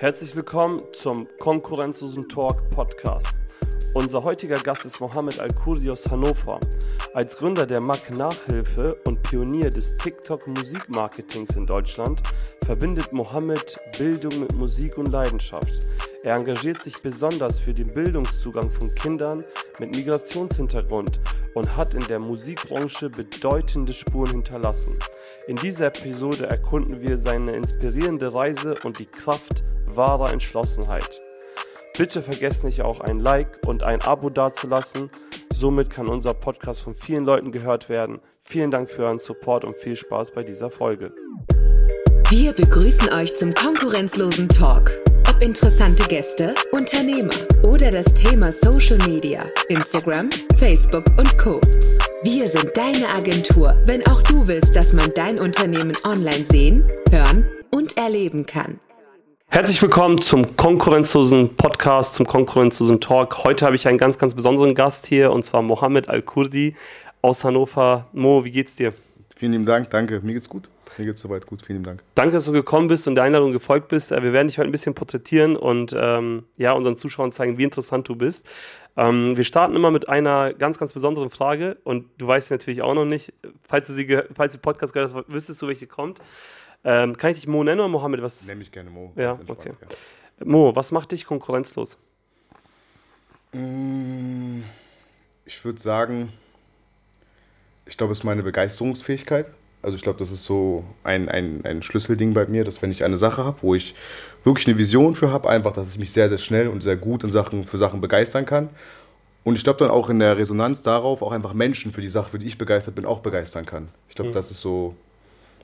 Herzlich willkommen zum Konkurrenzlosen Talk Podcast. Unser heutiger Gast ist Mohammed Al-Kurdi aus Hannover. Als Gründer der MAC Nachhilfe und Pionier des TikTok Musikmarketings in Deutschland verbindet Mohammed Bildung mit Musik und Leidenschaft. Er engagiert sich besonders für den Bildungszugang von Kindern mit Migrationshintergrund und hat in der Musikbranche bedeutende Spuren hinterlassen. In dieser Episode erkunden wir seine inspirierende Reise und die Kraft wahrer Entschlossenheit. Bitte vergesst nicht auch ein Like und ein Abo dazulassen. Somit kann unser Podcast von vielen Leuten gehört werden. Vielen Dank für euren Support und viel Spaß bei dieser Folge. Wir begrüßen euch zum konkurrenzlosen Talk. Ob interessante Gäste, Unternehmer oder das Thema Social Media, Instagram, Facebook und Co. Wir sind deine Agentur, wenn auch du willst, dass man dein Unternehmen online sehen, hören und erleben kann. Herzlich willkommen zum konkurrenzlosen Podcast, zum konkurrenzlosen Talk. Heute habe ich einen ganz, ganz besonderen Gast hier und zwar Mohammed Al-Kurdi aus Hannover. Mo, wie geht's dir? Vielen lieben Dank, danke. Mir geht's gut. Mir geht's soweit gut. Vielen lieben Dank. Danke, dass du gekommen bist und der Einladung gefolgt bist. Äh, wir werden dich heute ein bisschen porträtieren und ähm, ja, unseren Zuschauern zeigen, wie interessant du bist. Ähm, wir starten immer mit einer ganz, ganz besonderen Frage und du weißt natürlich auch noch nicht, falls du, sie falls du Podcast gehört hast, wüsstest du, welche kommt. Ähm, kann ich dich Mo nennen oder Mohammed? Was? Nenn mich gerne Mo. Ja, okay. Ja. Mo, was macht dich konkurrenzlos? Mm, ich würde sagen, ich glaube, es ist meine Begeisterungsfähigkeit. Also ich glaube, das ist so ein, ein, ein Schlüsselding bei mir, dass wenn ich eine Sache habe, wo ich wirklich eine Vision für habe, einfach, dass ich mich sehr, sehr schnell und sehr gut in Sachen, für Sachen begeistern kann. Und ich glaube dann auch in der Resonanz darauf auch einfach Menschen für die Sache, für die ich begeistert bin, auch begeistern kann. Ich glaube, mhm. das ist so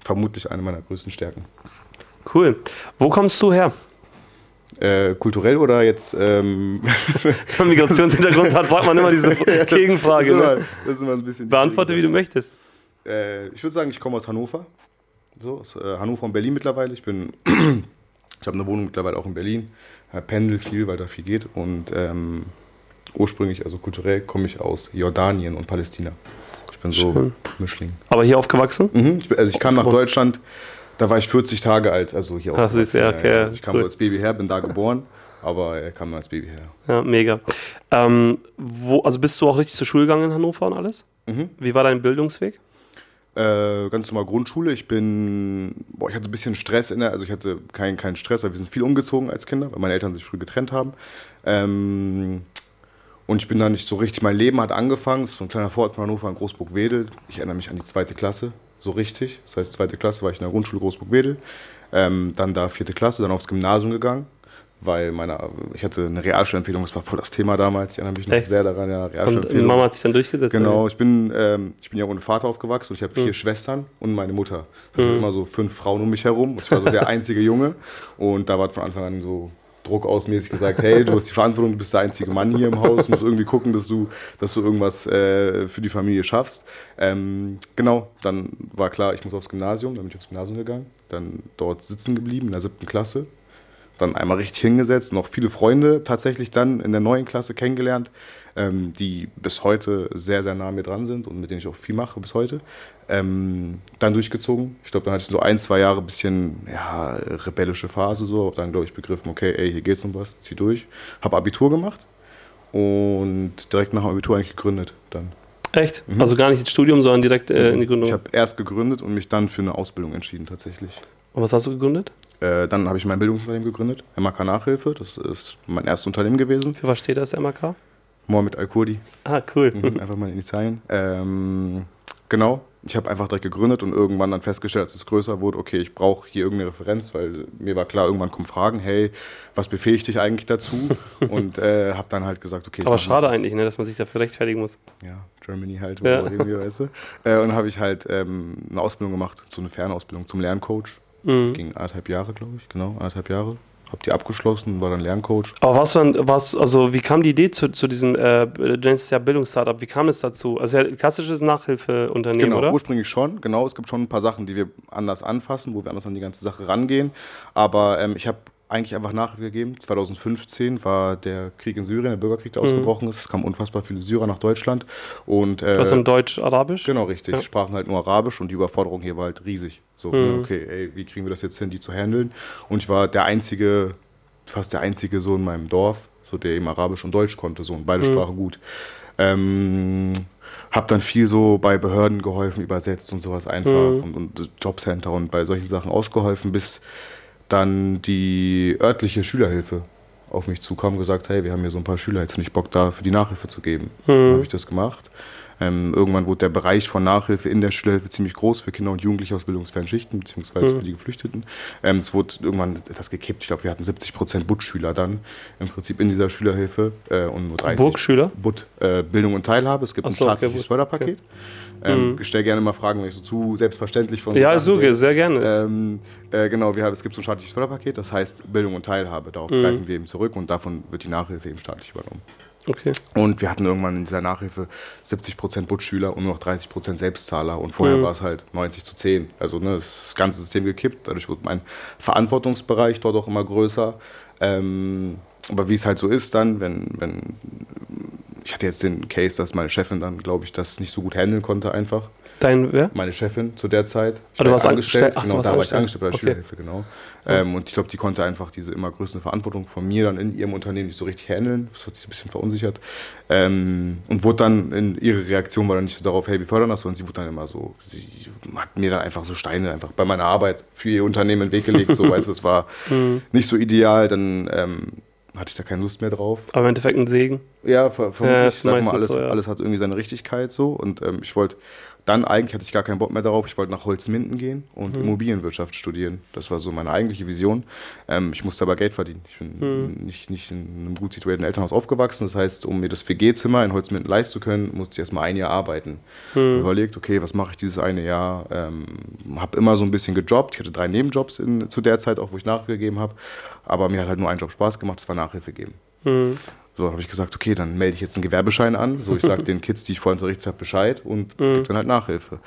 vermutlich eine meiner größten Stärken. Cool. Wo kommst du her? Äh, kulturell oder jetzt. Ähm Wenn man Migrationshintergrund hat, fragt man immer diese Gegenfrage. Das ist, immer, ne? das ist immer ein bisschen Beantworte, wie du möchtest. Äh, ich würde sagen, ich komme aus Hannover. So, aus äh, Hannover und Berlin mittlerweile. Ich bin. ich habe eine Wohnung mittlerweile auch in Berlin. pendel viel, weil da viel geht. Und ähm, ursprünglich, also kulturell, komme ich aus Jordanien und Palästina bin so Schön. Mischling. Aber hier aufgewachsen? Mhm. Ich, also ich kam nach Deutschland, da war ich 40 Tage alt, also hier Ach, aufgewachsen. Ja, okay. Also ich kam cool. als Baby her, bin da geboren, aber er kam als Baby her. Ja, mega. Ähm, wo, also bist du auch richtig zur Schule gegangen in Hannover und alles? Mhm. Wie war dein Bildungsweg? Äh, ganz normal Grundschule. Ich bin, boah, ich hatte ein bisschen Stress in der, also ich hatte keinen kein Stress, weil wir sind viel umgezogen als Kinder, weil meine Eltern sich früh getrennt haben. Ähm, und ich bin da nicht so richtig, mein Leben hat angefangen, so ein kleiner Vorort von Hannover in Großburg-Wedel. Ich erinnere mich an die zweite Klasse, so richtig. Das heißt, zweite Klasse war ich in der Grundschule Großburg-Wedel. Ähm, dann da vierte Klasse, dann aufs Gymnasium gegangen, weil meine, ich hatte eine Realschulempfehlung, das war voll das Thema damals. Ich erinnere mich noch Echt? sehr daran, ja, Realschulempfehlung. Und Mama hat sich dann durchgesetzt? Genau, ich bin, ähm, ich bin ja ohne Vater aufgewachsen und ich habe vier mhm. Schwestern und meine Mutter. Da mhm. immer so fünf Frauen um mich herum. Ich war so der einzige Junge und da war von Anfang an so Druck ausmäßig gesagt, hey, du hast die Verantwortung, du bist der einzige Mann hier im Haus, musst irgendwie gucken, dass du, dass du irgendwas äh, für die Familie schaffst. Ähm, genau, dann war klar, ich muss aufs Gymnasium, dann bin ich aufs Gymnasium gegangen, dann dort sitzen geblieben in der siebten Klasse, dann einmal richtig hingesetzt, noch viele Freunde tatsächlich dann in der neuen Klasse kennengelernt, ähm, die bis heute sehr, sehr nah mir dran sind und mit denen ich auch viel mache bis heute. Ähm, dann durchgezogen. Ich glaube, dann hatte ich so ein, zwei Jahre ein bisschen ja, rebellische Phase so. Hab dann, glaube ich, begriffen, okay, ey, hier geht's um was, zieh durch. Hab Abitur gemacht und direkt nach dem Abitur eigentlich gegründet dann. Echt? Mhm. Also gar nicht ins Studium, sondern direkt äh, in die Gründung? Ich habe erst gegründet und mich dann für eine Ausbildung entschieden tatsächlich. Und was hast du gegründet? Äh, dann habe ich mein Bildungsunternehmen gegründet, MAK Nachhilfe. Das ist mein erstes Unternehmen gewesen. Für was steht das, MAK? Mohamed Al-Kurdi. Ah, cool. Mhm, einfach mal in Italien. Ähm, genau, ich habe einfach direkt gegründet und irgendwann dann festgestellt, als es größer wurde, okay, ich brauche hier irgendeine Referenz, weil mir war klar, irgendwann kommen Fragen, hey, was befähigt dich eigentlich dazu? und äh, habe dann halt gesagt, okay. Aber schade eigentlich, ne, dass man sich dafür rechtfertigen muss. Ja, Germany halt, ja. irgendwie, weißt du. Äh, und habe ich halt ähm, eine Ausbildung gemacht, so eine Fernausbildung zum Lerncoach. Mhm. Ging anderthalb Jahre, glaube ich, genau, anderthalb Jahre habe die abgeschlossen, war dann Lerncoach. Aber was dann, was, also wie kam die Idee zu, zu diesem, äh, du nennst es ja Bildungsstartup, wie kam es dazu? Also ja, klassisches Nachhilfeunternehmen, genau, oder? ursprünglich schon, genau. Es gibt schon ein paar Sachen, die wir anders anfassen, wo wir anders an die ganze Sache rangehen. Aber ähm, ich habe eigentlich einfach Nachhilfe gegeben. 2015 war der Krieg in Syrien, der Bürgerkrieg, der mhm. ausgebrochen ist. Es kamen unfassbar viele Syrer nach Deutschland. Und, äh, Was in Deutsch-Arabisch? Genau, richtig. Ja. Sprachen halt nur Arabisch und die Überforderung hier war halt riesig. So, ne, mhm. okay, ey, wie kriegen wir das jetzt hin, die zu handeln? Und ich war der einzige fast der einzige so in meinem Dorf, so der eben Arabisch und Deutsch konnte, so und beide Sprachen gut. Ähm, hab dann viel so bei Behörden geholfen, übersetzt und sowas einfach und, und Jobcenter und bei solchen Sachen ausgeholfen, bis dann die örtliche Schülerhilfe auf mich zukam und gesagt, hey, wir haben hier so ein paar Schüler, jetzt nicht Bock da für die Nachhilfe zu geben. Dann habe ich das gemacht. Ähm, irgendwann wurde der Bereich von Nachhilfe in der Schulhilfe ziemlich groß für Kinder und Jugendliche aus bildungsfernen Schichten, beziehungsweise für die Geflüchteten. Ähm, es wurde irgendwann das gekippt. Ich glaube, wir hatten 70 Prozent Butt-Schüler dann im Prinzip in dieser Schülerhilfe äh, und nur 30 Burgschüler? Butt, äh, Bildung und Teilhabe. Es gibt ein so, okay, staatliches gut. Förderpaket. Ähm, Ich stelle gerne mal Fragen, wenn ich so zu selbstverständlich von Ja, so, rede. sehr gerne. Ähm, äh, genau, wir haben, es gibt so ein staatliches Förderpaket, das heißt Bildung und Teilhabe. Darauf Mhm. greifen wir eben zurück und davon wird die Nachhilfe eben staatlich übernommen. Okay. Und wir hatten irgendwann in dieser Nachhilfe 70% Butt-Schüler und nur noch 30% Selbstzahler. Und vorher war es halt 90 zu 10. Also ne, das ganze System gekippt. Dadurch wurde mein Verantwortungsbereich dort auch immer größer. Ähm, aber wie es halt so ist dann, wenn, wenn ich hatte jetzt den Case, dass meine Chefin dann, glaube ich, das nicht so gut handeln konnte einfach. Dein, wer? Meine Chefin zu der Zeit. Ich Ah, du war warst angestellt? Ach, du genau, warst da war ich angestellt. bei der Okay. Schülerhilfe, genau. Ähm, und ich glaube, die konnte einfach diese immer größere Verantwortung von mir dann in ihrem Unternehmen nicht so richtig handeln. Das hat sich ein bisschen verunsichert. Ähm, und wurde dann, in ihre Reaktion war dann nicht so darauf, hey, wir fördern das, sondern sie wurde dann immer so, sie hat mir dann einfach so Steine einfach bei meiner Arbeit für ihr Unternehmen in den Weg gelegt. So, weißt du, es war Mhm. nicht so ideal, dann ähm, hatte ich da keine Lust mehr drauf. Aber im Endeffekt ein Segen. Ja, ver vermutlich. Ja, sag mal, alles, so, ja. alles hat irgendwie seine Richtigkeit so. Und ähm, ich wollte dann eigentlich hatte ich gar keinen Bock mehr darauf. Ich wollte nach Holzminden gehen Mhm. und Immobilienwirtschaft studieren. Das war so meine eigentliche Vision. Ähm, ich musste aber Geld verdienen. Ich bin Mhm. nicht, nicht in einem gut situierten Elternhaus aufgewachsen. Das heißt, um mir das WG-Zimmer in Holzminden leisten zu können, musste ich erstmal ein Jahr arbeiten. Mhm. Überlegt, okay, was mache ich dieses eine Jahr? Ähm, habe immer so ein bisschen gejobbt. Ich hatte drei Nebenjobs in, zu der Zeit, auch wo ich nachgegeben habe. Aber mir hat halt nur ein Job Spaß gemacht, das war Nachhilfe geben. Mhm. So, habe ich gesagt, okay, dann melde ich jetzt einen Gewerbeschein an. So, ich sage den Kids, die ich vorher unterrichtet habe, Bescheid und Mhm. gebe dann halt Nachhilfe.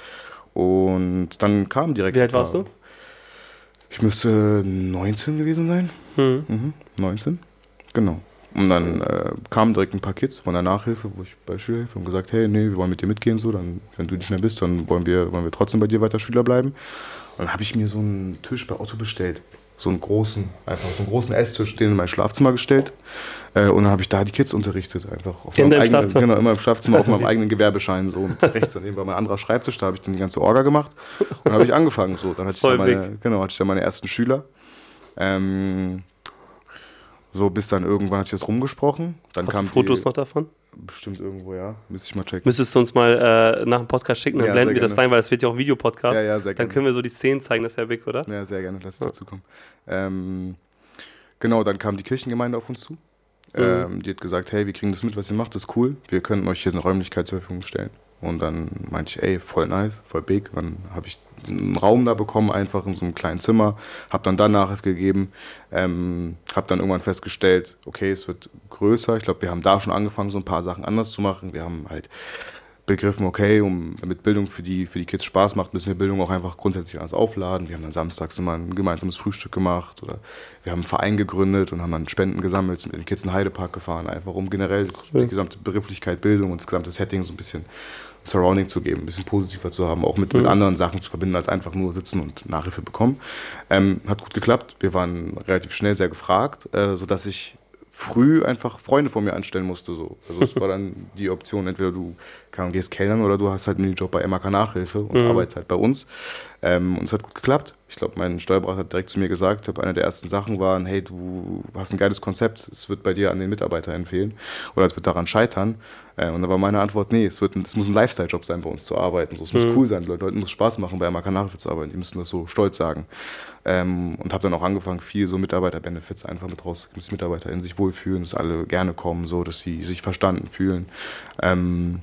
Und dann kam direkt. Wie alt warst du? Ich müsste 19 gewesen sein. Mhm. Mhm, 19. Genau. Und dann äh, kamen direkt ein paar Kids von der Nachhilfe, wo ich bei Schülerhilfe und gesagt, hey, nee, wir wollen mit dir mitgehen, so, dann, wenn du nicht mehr bist, dann wollen wir, wollen wir trotzdem bei dir weiter Schüler bleiben. Und dann habe ich mir so einen Tisch bei Otto bestellt. So einen großen, einfach so einen großen Esstisch, den in mein Schlafzimmer gestellt. Äh, und dann habe ich da die Kids unterrichtet, einfach auf In meinem eigenen, Schlafzimmer? Genau, in meinem Schlafzimmer auf meinem eigenen Gewerbeschein. So. Und rechts daneben war mein anderer Schreibtisch, da habe ich dann die ganze Orga gemacht. Und dann habe ich angefangen. So. Dann hatte ich, Voll da meine, genau, hatte ich dann meine ersten Schüler. Ähm, so bis dann irgendwann hat sich das rumgesprochen. Dann Hast du Fotos noch davon? Bestimmt irgendwo, ja. Müsste ich mal checken. Müsstest du uns mal äh, nach dem Podcast schicken, dann Ja, blenden wir das gerne. ein, weil es wird ja auch ein Videopodcast. Ja, ja, sehr Dann gerne. können wir so die Szenen zeigen, das wäre big, oder? Ja, sehr gerne, lass es dazu kommen. Ähm, genau, dann kam die Kirchengemeinde auf uns zu. Ähm, die hat gesagt, hey, wir kriegen das mit, was ihr macht, das ist cool. Wir können euch hier eine Räumlichkeit zur Verfügung stellen. Und dann meinte ich, ey, voll nice, voll big. Dann habe ich einen Raum da bekommen, einfach in so einem kleinen Zimmer. Habe dann da Nachhilfe gegeben. Ähm, habe dann irgendwann festgestellt, okay, es wird größer. Ich glaube, wir haben da schon angefangen, so ein paar Sachen anders zu machen. Wir haben halt begriffen, okay, um, damit Bildung für die, für die Kids Spaß macht, müssen wir Bildung auch einfach grundsätzlich anders aufladen. Wir haben dann samstags immer ein gemeinsames Frühstück gemacht oder wir haben einen Verein gegründet und haben dann Spenden gesammelt, sind mit den Kids in den Heidepark gefahren, einfach um generell die gesamte Begrifflichkeit Bildung und das gesamte Setting so ein bisschen Surrounding zu geben, ein bisschen positiver zu haben, auch mit, mit anderen Sachen zu verbinden, als einfach nur sitzen und Nachhilfe bekommen. Ähm, hat gut geklappt. Wir waren relativ schnell sehr gefragt, äh, sodass ich früh einfach Freunde von mir anstellen musste. So. Also es war dann die Option, entweder du Ahnung, gehst Kellnern oder du hast halt einen Job bei MAK Nachhilfe und arbeitest halt bei uns. Ähm, und es hat gut geklappt. Ich glaube, mein Steuerberater hat direkt zu mir gesagt, ich glaube, eine der ersten Sachen waren, hey, du hast ein geiles Konzept, es wird bei dir an den Mitarbeiter empfehlen oder es wird daran scheitern. Äh, und da war meine Antwort, nee, es, wird ein, es muss ein Lifestyle-Job sein, bei uns zu arbeiten. So, es muss cool sein, Leute, Leuten muss Spaß machen, bei MAK Nachhilfe zu arbeiten. Die müssen das so stolz sagen. Ähm, und habe dann auch angefangen, viel so Mitarbeiter-Benefits einfach mit raus, dass Mitarbeiter in sich wohlfühlen, dass alle gerne kommen, so, dass sie sich verstanden fühlen. Ähm,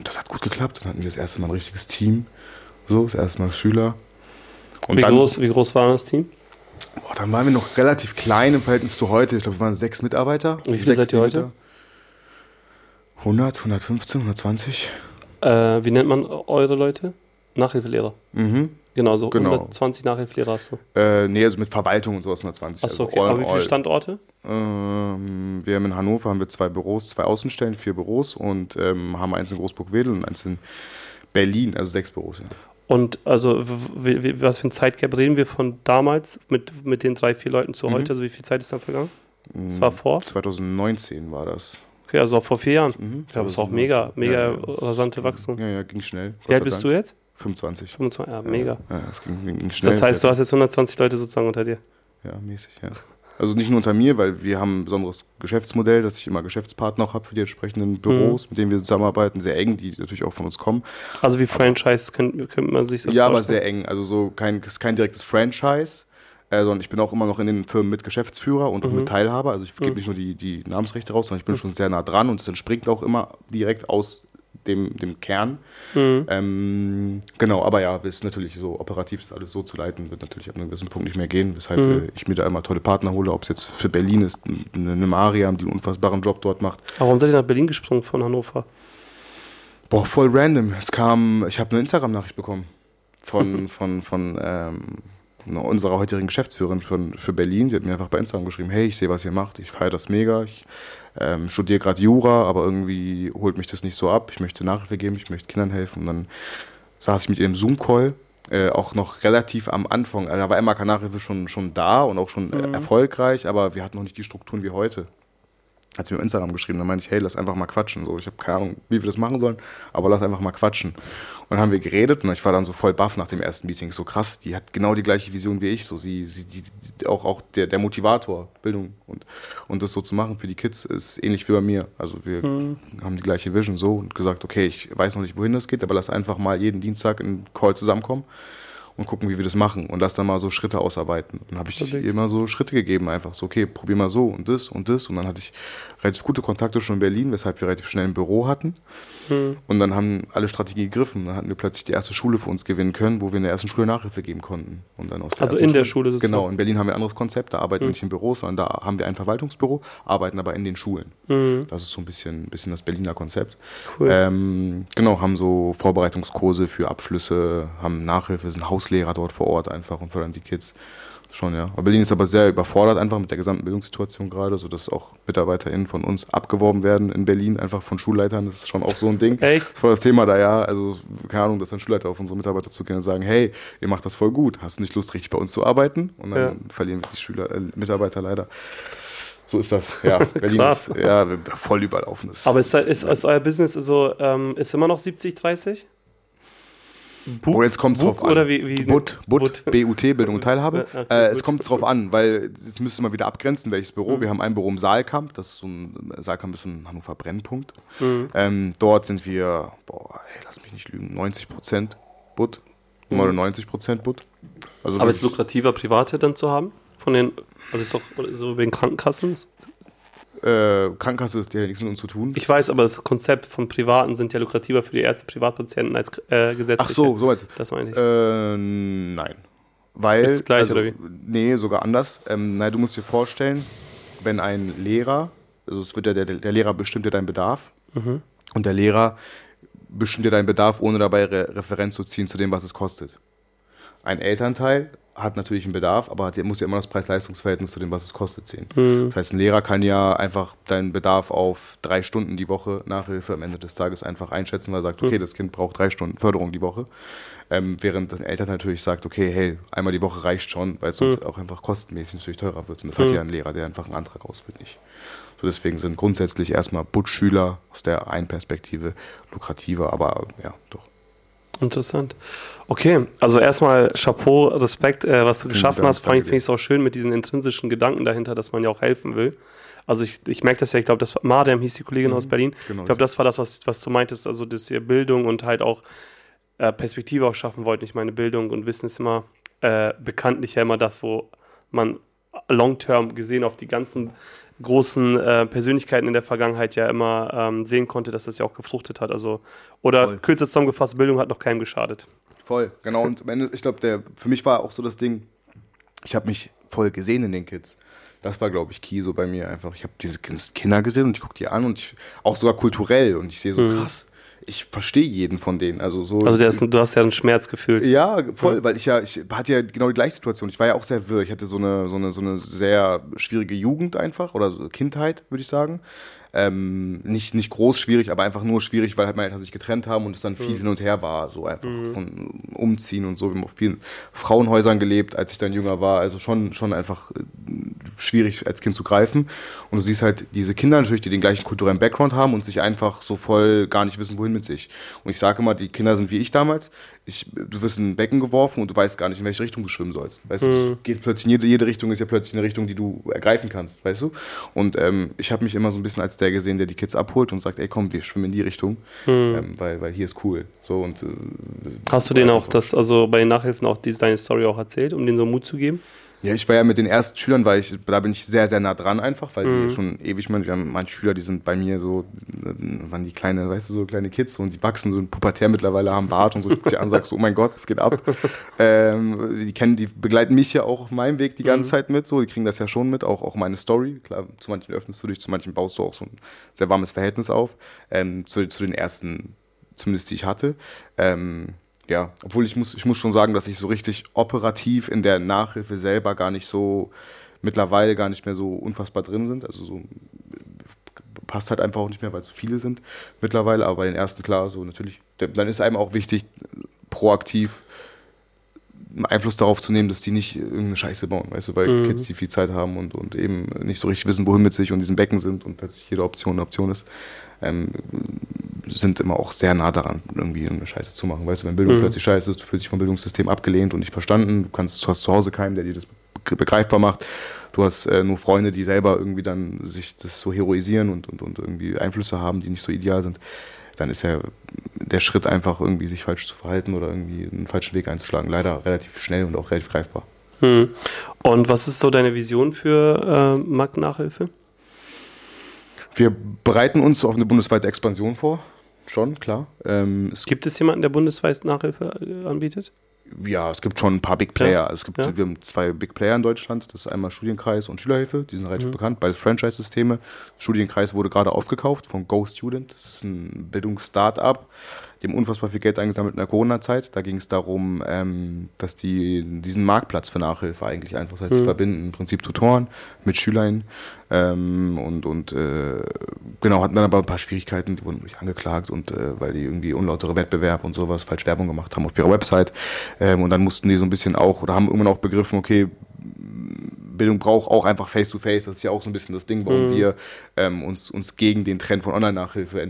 das hat gut geklappt. Dann hatten wir das erste Mal ein richtiges Team, so, das erste Mal Schüler. Und Wie, dann, groß, wie groß war das Team? Boah, dann waren wir noch relativ klein im Verhältnis zu heute. Ich glaube, wir waren sechs Mitarbeiter. Wie viele seid ihr heute? Mitarbeiter. 100, 115, 120. Äh, wie nennt man eure Leute? Nachhilfelehrer. Mhm. Genau, so Genau. 120 Nachhilfelehrer hast du. Äh, nee, also mit Verwaltung und sowas 120. Achso, also okay. all Aber wie viele. Standorte? Ähm, wir haben in Hannover haben wir zwei Büros, zwei Außenstellen, vier Büros und ähm, haben eins in Großburg-Wedel und eins in Berlin, also sechs Büros. Ja. Und also, was für ein Zeitgap reden wir von damals mit, mit den drei, vier Leuten zu Mhm. heute? Also, wie viel Zeit ist dann vergangen? Das war vor? 2019 war das. Okay, also auch vor vier Jahren. Mhm, Ja, aber ist auch 2019. mega, mega Ja, ja. rasante Wachstum. Ja, ja, ging schnell. Wie alt bist du jetzt? 25. 25, ja, mega. Ja, es ging, ging, schnell. Das heißt, du hast jetzt 120 Leute sozusagen unter dir. Ja, mäßig, ja. Also nicht nur unter mir, weil wir haben ein besonderes Geschäftsmodell, dass ich immer Geschäftspartner auch habe für die entsprechenden Büros, mit denen wir zusammenarbeiten, sehr eng, die natürlich auch von uns kommen. Also wie Franchise könnte, könnte man sich das ja, aber vorstellen. sehr eng. Also so kein, kein direktes Franchise, äh, sondern ich bin auch immer noch in den Firmen mit Geschäftsführer und auch Mhm. mit Teilhaber. Also ich gebe nicht nur die, die Namensrechte raus, sondern ich bin schon sehr nah dran und es entspringt auch immer direkt aus dem, dem Kern. Mhm. Ähm, genau, aber ja, ist natürlich so operativ das alles so zu leiten, wird natürlich ab einem gewissen Punkt nicht mehr gehen, weshalb Mhm. äh, ich mir da immer tolle Partner hole, ob es jetzt für Berlin ist, eine, eine Mariam, die einen unfassbaren Job dort macht. Warum seid ihr nach Berlin gesprungen von Hannover? Boah, voll random. Es kam, ich habe eine Instagram-Nachricht bekommen von, von, von ähm, unserer heutigen Geschäftsführerin von, für Berlin. Sie hat mir einfach bei Instagram geschrieben, hey, ich sehe, was ihr macht, ich feiere das mega, ich ähm, studiere gerade Jura, aber irgendwie holt mich das nicht so ab. Ich möchte Nachhilfe geben, ich möchte Kindern helfen. Und dann saß ich mit ihr im Zoom-Call, äh, auch noch relativ am Anfang. Also da war MAK Nachhilfe schon, schon da und auch schon äh, erfolgreich, aber wir hatten noch nicht die Strukturen wie heute. Hat sie mir auf Instagram geschrieben, dann meinte ich, hey, lass einfach mal quatschen. So, ich habe keine Ahnung, wie wir das machen sollen, aber lass einfach mal quatschen. Und dann haben wir geredet und ich war dann so voll baff nach dem ersten Meeting. So krass, die hat genau die gleiche Vision wie ich. So, sie, sie die, die, auch, auch der, der Motivator, Bildung und, und das so zu machen für die Kids ist ähnlich wie bei mir. Also wir haben die gleiche Vision so und gesagt, okay, ich weiß noch nicht, wohin das geht, aber lass einfach mal jeden Dienstag in einen Call zusammenkommen und gucken, wie wir das machen und lass dann mal so Schritte ausarbeiten. Und dann habe ich Perfekt. immer so Schritte gegeben, einfach so, okay, probier mal so und das und das. Und dann hatte ich relativ gute Kontakte schon in Berlin, weshalb wir relativ schnell ein Büro hatten. Hm. Und dann haben alle Strategien gegriffen. Dann hatten wir plötzlich die erste Schule für uns gewinnen können, wo wir in der ersten Schule Nachhilfe geben konnten. Und dann aus der Also in der Schule sozusagen? Genau, in Berlin haben wir ein anderes Konzept. Da arbeiten wir nicht in Büros, sondern da haben wir ein Verwaltungsbüro, arbeiten aber in den Schulen. Das ist so ein bisschen, bisschen das Berliner Konzept. Cool. Ähm, genau, haben so Vorbereitungskurse für Abschlüsse, haben Nachhilfe, sind Hauslehrer dort vor Ort einfach und fördern die Kids. Schon, ja. Aber Berlin ist aber sehr überfordert einfach mit der gesamten Bildungssituation gerade, sodass auch MitarbeiterInnen von uns abgeworben werden in Berlin, einfach von Schulleitern. Das ist schon auch so ein Ding. Echt? Das war das Thema da, ja. Also, keine Ahnung, dass dann Schulleiter auf unsere Mitarbeiter zugehen und sagen, hey, ihr macht das voll gut, hast du nicht Lust, richtig bei uns zu arbeiten? Und dann Ja. verlieren wir die Schüler, äh, Mitarbeiter leider. So ist das, ja. Berlin ist ja voll überlaufen. Ist. Aber ist, ist, ist euer Business so, ähm, ist immer noch 70, 30? Bug, Oh, jetzt kommt es drauf an. Oder wie, wie BUT, BUT, But. BUT, Bildung und Teilhabe. Okay, äh, es kommt drauf an, weil jetzt müsste man wieder abgrenzen, welches Mhm. Büro. Wir haben ein Büro im Saalkamp, das ist so ein, Saalkamp ist so ein Hannover Brennpunkt. Mhm. Ähm, dort sind wir, boah, ey, lass mich nicht lügen, 90 Prozent BUT, 99 Prozent BUT. Also Mhm. Aber ist lukrativer, Private dann zu haben? Von den, also ist doch so wegen Krankenkassen? Äh, Krankenkasse hat ja nichts mit uns zu tun. Ich weiß, aber das Konzept von Privaten sind ja lukrativer für die Ärzte, Privatpatienten als äh, gesetzliche. Ach so, so meinst du. Das meine ich. Äh, nein. Weil. Ist gleich, also, oder wie? Nee, sogar anders. Ähm, nein, du musst dir vorstellen, wenn ein Lehrer, also es wird ja der, der Lehrer bestimmt ja deinen Bedarf Mhm. und der Lehrer bestimmt ja deinen Bedarf, ohne dabei Re Referenz zu ziehen zu dem, was es kostet. Ein Elternteil hat natürlich einen Bedarf, aber hat, muss ja immer das Preis-Leistungs-Verhältnis zu dem, was es kostet, sehen. Mhm. Das heißt, ein Lehrer kann ja einfach deinen Bedarf auf drei Stunden die Woche Nachhilfe am Ende des Tages einfach einschätzen, weil er sagt, okay, das Kind braucht drei Stunden Förderung die Woche. Ähm, während ein Eltern natürlich sagt, okay, hey, einmal die Woche reicht schon, weil es sonst auch einfach kostenmäßig natürlich teurer wird. Und das hat ja ein Lehrer, der einfach einen Antrag ausfüllt, nicht. So deswegen sind grundsätzlich erstmal Butschüler aus der einen Perspektive lukrativer, aber ja, doch. Interessant. Okay, also erstmal Chapeau, Respekt, äh, was du geschaffen hast. Vor allem finde ich es auch schön mit diesen intrinsischen Gedanken dahinter, dass man ja auch helfen will. Also ich, ich merke das ja, ich glaube, das war Mariam hieß die Kollegin aus Berlin. genau. Ich glaube, das war das, was, was du meintest, also dass ihr Bildung und halt auch äh, Perspektive auch schaffen wollten. Ich meine, Bildung und Wissen ist immer äh, bekanntlich ja immer das, wo man long-term gesehen auf die ganzen großen äh, Persönlichkeiten in der Vergangenheit ja immer ähm, sehen konnte, dass das ja auch gefruchtet hat. Also, oder Voll. kürzer zusammengefasst, Bildung hat noch keinem geschadet. Voll, genau. Und am Ende, ich glaube, der für mich war auch so das Ding, ich habe mich voll gesehen in den Kids. Das war, glaube ich, key so bei mir einfach. Ich habe diese Kinder gesehen und ich gucke die an und ich, auch sogar kulturell und ich sehe so krass. Ich verstehe jeden von denen. Also so. Mhm. Also ist, du hast ja einen Schmerz gefühlt. Ja, voll, weil ich ja, ich hatte ja genau die gleiche Situation. Ich war ja auch sehr wirr. Ich hatte so eine, so eine, so eine sehr schwierige Jugend einfach oder so Kindheit, würde ich sagen. Ähm, nicht, nicht groß schwierig, aber einfach nur schwierig, weil halt meine Eltern sich getrennt haben und es dann viel Mhm. hin und her war, so einfach von Umziehen und so. Wir haben auf vielen Frauenhäusern gelebt, als ich dann jünger war. Also schon, schon einfach äh, schwierig als Kind zu greifen. Und du siehst halt diese Kinder natürlich, die den gleichen kulturellen Background haben und sich einfach so voll gar nicht wissen, wohin mit sich. Und ich sage immer, die Kinder sind wie ich damals. Ich, du wirst in ein Becken geworfen und du weißt gar nicht, in welche Richtung du schwimmen sollst. Weißt du, es geht plötzlich, jede, jede Richtung ist ja plötzlich eine Richtung, die du ergreifen kannst, weißt du? Und ähm, ich habe mich immer so ein bisschen als der gesehen, der die Kids abholt und sagt, ey komm, wir schwimmen in die Richtung, ähm, weil, weil hier ist cool. So und äh, Hast du denen auch das, also bei den Nachhilfen auch diese, deine Story auch erzählt, um denen so Mut zu geben? Ja, ich war ja mit den ersten Schülern, weil ich, da bin ich sehr, sehr nah dran einfach, weil die schon ewig, haben manche Schüler, die sind bei mir so, äh, waren die kleine, weißt du, so kleine Kids und die wachsen so in pubertär mittlerweile, haben Bart und so, ich guck die an, sag so, oh mein Gott, es geht ab. ähm, die kennen, die begleiten mich ja auch auf meinem Weg die ganze Zeit mit, so, die kriegen das ja schon mit, auch, auch meine Story, klar, zu manchen öffnest du dich, zu manchen baust du auch so ein sehr warmes Verhältnis auf, ähm, zu, zu den ersten, zumindest die ich hatte, ähm, ja, obwohl ich muss, ich muss schon sagen, dass ich so richtig operativ in der Nachhilfe selber gar nicht so, mittlerweile gar nicht mehr so unfassbar drin sind. Also so passt halt einfach auch nicht mehr, weil es so viele sind mittlerweile, aber bei den ersten klar, so natürlich, dann ist einem auch wichtig, proaktiv Einfluss darauf zu nehmen, dass die nicht irgendeine Scheiße bauen, weißt du, weil Kids, die viel Zeit haben und, und eben nicht so richtig wissen, wohin mit sich und diesen Becken sind und plötzlich jede Option eine Option ist, ähm, sind immer auch sehr nah daran, irgendwie irgendeine Scheiße zu machen. Weißt du, wenn Bildung plötzlich scheiße ist, du fühlst dich vom Bildungssystem abgelehnt und nicht verstanden, du, kannst, du hast zu Hause keinen, der dir das be- begreifbar macht. Du hast äh, nur Freunde, die selber irgendwie dann sich das so heroisieren und, und, und irgendwie Einflüsse haben, die nicht so ideal sind. Dann ist ja der Schritt einfach irgendwie sich falsch zu verhalten oder irgendwie einen falschen Weg einzuschlagen. Leider relativ schnell und auch relativ greifbar. Hm. Und was ist so deine Vision für äh, Markt-Nachhilfe? Wir bereiten uns auf eine bundesweite Expansion vor. Schon, klar. Ähm, es Gibt es jemanden, der bundesweit Nachhilfe äh, anbietet? Ja, es gibt schon ein paar Big Player. Ja. Also es gibt, Ja. Wir haben zwei Big Player in Deutschland. Das ist einmal Studienkreis und Schülerhilfe. Die sind relativ Mhm. bekannt. Beides Franchise-Systeme. Studienkreis wurde gerade aufgekauft von Go Student. Das ist ein Bildungs-Startup. Die haben unfassbar viel Geld eingesammelt in der Corona-Zeit. Da ging es darum, ähm, dass die diesen Marktplatz für Nachhilfe eigentlich einfach, das heißt, Mhm. verbinden im Prinzip Tutoren mit Schülern ähm, und, und äh, genau, hatten dann aber ein paar Schwierigkeiten, die wurden angeklagt und äh, weil die irgendwie unlautere Wettbewerb und sowas, falsch Werbung gemacht haben auf ihrer Website ähm, und dann mussten die so ein bisschen auch oder haben irgendwann auch begriffen, okay, Bildung braucht auch einfach Face-to-Face, das ist ja auch so ein bisschen das Ding, warum Mhm. wir ähm, uns, uns gegen den Trend von Online-Nachhilfe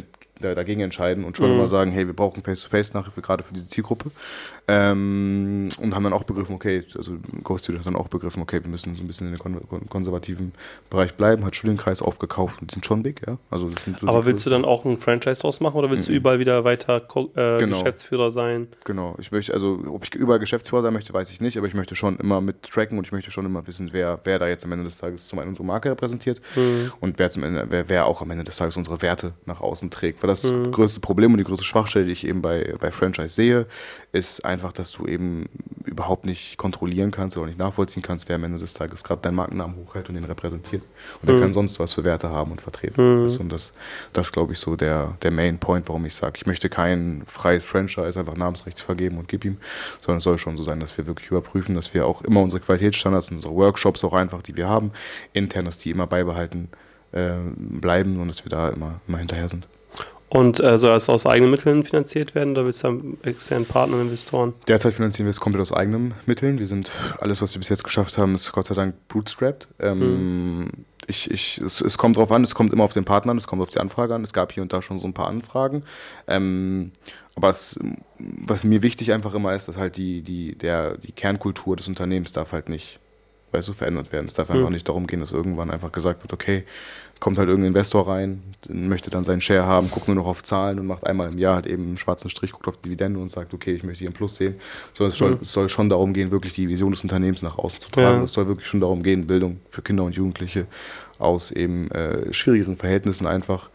dagegen entscheiden und schon Mhm. immer sagen, hey, wir brauchen Face-to-Face-Nachhilfe gerade für diese Zielgruppe. Ähm, und haben dann auch begriffen, okay, also Ghost Student hat dann auch begriffen, okay, wir müssen so ein bisschen in den kon kon konservativen Bereich bleiben, hat Studienkreis aufgekauft und sind schon big, ja. Also so Aber willst du dann auch ein Franchise draus machen oder willst du überall wieder weiter äh, Genau. Geschäftsführer sein? Genau, ich möchte, also ob ich überall Geschäftsführer sein möchte, weiß ich nicht, aber ich möchte schon immer mit tracken und ich möchte schon immer wissen, wer, wer da jetzt am Ende des Tages zum einen unsere Marke repräsentiert und wer, zum Ende, wer, wer auch am Ende des Tages unsere Werte nach außen trägt. Weil das größte Problem und die größte Schwachstelle, die ich eben bei, bei Franchise sehe, ist einfach, dass du eben überhaupt nicht kontrollieren kannst oder nicht nachvollziehen kannst, wer am Ende des Tages gerade deinen Markennamen hochhält und den repräsentiert. Und der kann sonst was für Werte haben und vertreten. Du, Und das, das glaube ich, so der, der Main Point, warum ich sage, ich möchte kein freies Franchise einfach Namensrecht vergeben und gib ihm, sondern es soll schon so sein, dass wir wirklich überprüfen, dass wir auch immer unsere Qualitätsstandards, unsere Workshops auch einfach, die wir haben, intern, dass die immer beibehalten äh, bleiben und dass wir da immer, immer hinterher sind. Und äh, soll das aus eigenen Mitteln finanziert werden oder willst du dann externen Partnern, Investoren? Derzeit finanzieren wir es komplett aus eigenen Mitteln. Wir sind, alles, was wir bis jetzt geschafft haben, ist Gott sei Dank bootstrapped. Ähm, ich, ich, es, es kommt drauf an, es kommt immer auf den Partner an, es kommt auf die Anfrage an. Es gab hier und da schon so ein paar Anfragen. Ähm, aber es, was mir wichtig einfach immer ist, dass halt die, die, der, die Kernkultur des Unternehmens darf halt nicht, weißt du, verändert werden. Es darf einfach Mhm. nicht darum gehen, dass irgendwann einfach gesagt wird, okay, kommt halt irgendein Investor rein, möchte dann seinen Share haben, guckt nur noch auf Zahlen und macht einmal im Jahr halt eben einen schwarzen Strich, guckt auf Dividende und sagt, okay, ich möchte hier einen Plus sehen. Sondern es soll, Mhm. es soll schon darum gehen, wirklich die Vision des Unternehmens nach außen zu tragen. Ja. Es soll wirklich schon darum gehen, Bildung für Kinder und Jugendliche aus eben äh, schwierigeren Verhältnissen einfach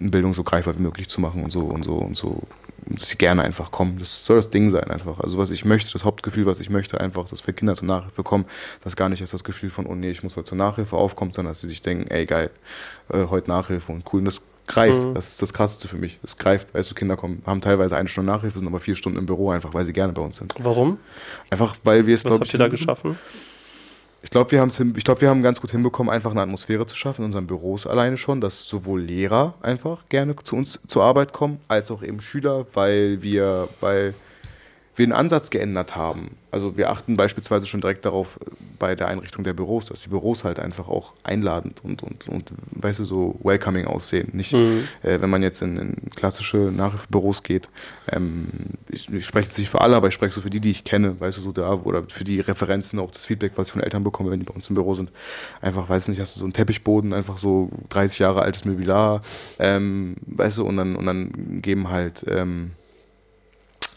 in Bildung so greifbar wie möglich zu machen und so und so und so, dass sie gerne einfach kommen. Das soll das Ding sein einfach. Also was ich möchte, das Hauptgefühl, was ich möchte, einfach, dass wir Kinder zur Nachhilfe kommen, das gar nicht erst das Gefühl von, oh nee, ich muss heute zur Nachhilfe aufkommen, sondern dass sie sich denken, ey geil, äh, heute Nachhilfe und cool. Und das greift, Mhm. das ist das Krasseste für mich. Es greift, weißt du, Kinder kommen, haben teilweise eine Stunde Nachhilfe, sind aber vier Stunden im Büro einfach, weil sie gerne bei uns sind. Warum? Einfach, weil wir es, Was habt ihr da geschaffen? Ich glaube, wir, glaub, wir haben ganz gut hinbekommen, einfach eine Atmosphäre zu schaffen in unseren Büros alleine schon, dass sowohl Lehrer einfach gerne zu uns zur Arbeit kommen, als auch eben Schüler, weil wir bei wir den Ansatz geändert haben. Also wir achten beispielsweise schon direkt darauf äh, bei der Einrichtung der Büros, dass die Büros halt einfach auch einladend und, und, und weißt du, so welcoming aussehen. Nicht, mhm. äh, wenn man jetzt in, in klassische Nachhilfebüros geht, ähm, ich, ich, spreche jetzt nicht für alle, aber ich spreche so für die, die ich kenne, weißt du, so da, oder für die Referenzen, auch das Feedback, was ich von Eltern bekomme, wenn die bei uns im Büro sind. Einfach, weiß nicht, hast du so einen Teppichboden, einfach so 30 Jahre altes Mobiliar, ähm, weißt du, und dann, und dann geben halt... Ähm,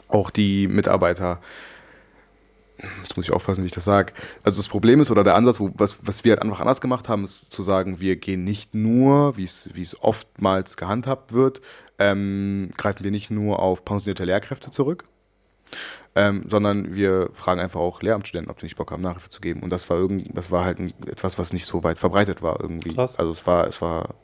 auch die Mitarbeiter jetzt muss ich aufpassen, wie ich das sage. Also das Problem ist, oder der Ansatz, wo, was, was wir halt einfach anders gemacht haben, ist zu sagen, wir gehen nicht nur, wie es oftmals gehandhabt wird, ähm, greifen wir nicht nur auf pensionierte Lehrkräfte zurück, ähm, sondern wir fragen einfach auch Lehramtsstudenten, ob die nicht Bock haben, Nachhilfe zu geben. Und das war irgend, das war halt ein, etwas, was nicht so weit verbreitet war irgendwie. Krass. Also es war, es war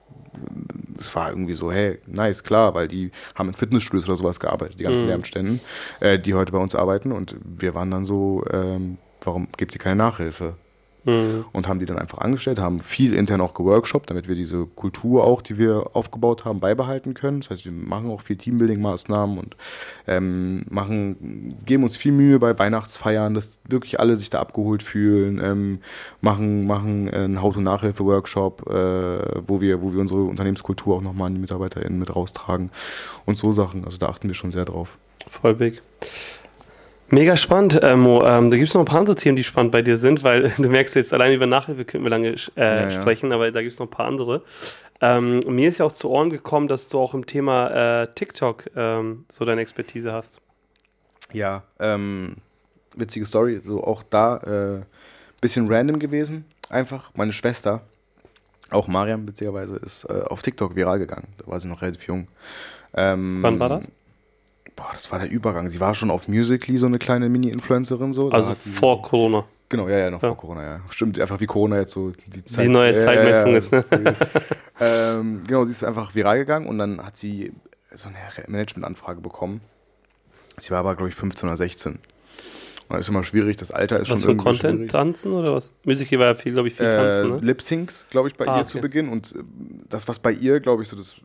es war irgendwie so, hey, nice, klar, weil die haben in Fitnessstudios oder sowas gearbeitet, die ganzen mhm. Lehramtsständen, äh, die heute bei uns arbeiten. Und wir waren dann so, ähm, warum gibt ihr keine Nachhilfe? Mhm. und haben die dann einfach angestellt, haben viel intern auch geworkshopt, damit wir diese Kultur auch, die wir aufgebaut haben, beibehalten können. Das heißt, wir machen auch viel Teambuilding-Maßnahmen und ähm, machen, geben uns viel Mühe bei Weihnachtsfeiern, dass wirklich alle sich da abgeholt fühlen, ähm, machen, machen einen How-to-Nachhilfe-Workshop, äh, wo, wir, wo wir unsere Unternehmenskultur auch nochmal an die MitarbeiterInnen mit raustragen und so Sachen. Also da achten wir schon sehr drauf. Voll big. Mega spannend, äh, Mo. Ähm, da gibt es noch ein paar andere Themen, die spannend bei dir sind, weil du merkst jetzt, allein über Nachhilfe könnten wir lange äh, ja, sprechen, ja. aber da gibt es noch ein paar andere. Ähm, mir ist ja auch zu Ohren gekommen, dass du auch im Thema äh, TikTok ähm, so deine Expertise hast. Ja, ähm, witzige Story, so auch da äh, bisschen random gewesen. Einfach meine Schwester, auch Mariam witzigerweise, ist äh, auf TikTok viral gegangen. Da war sie noch relativ jung. Ähm, Wann war das? Boah, das war der Übergang. Sie war schon auf Musically so eine kleine Mini-Influencerin. So. Also vor Corona. Genau, ja, ja, noch ja. vor Corona, ja. Stimmt, einfach wie Corona jetzt so die Zeit. Die neue ja, Zeitmessung ja, ist, ne? ähm, genau, sie ist einfach viral gegangen und dann hat sie so eine Managementanfrage bekommen. Sie war aber, glaube ich, 15 oder 16. Und das ist immer schwierig, das Alter ist was schon irgendwie Was für Content? Schwierig. Tanzen oder was? Musically war ja viel, glaube ich, viel äh, Tanzen, ne? Lip-Syncs, glaube ich, bei ah, ihr okay. zu Beginn. Und äh, das, was bei ihr, glaube ich, so das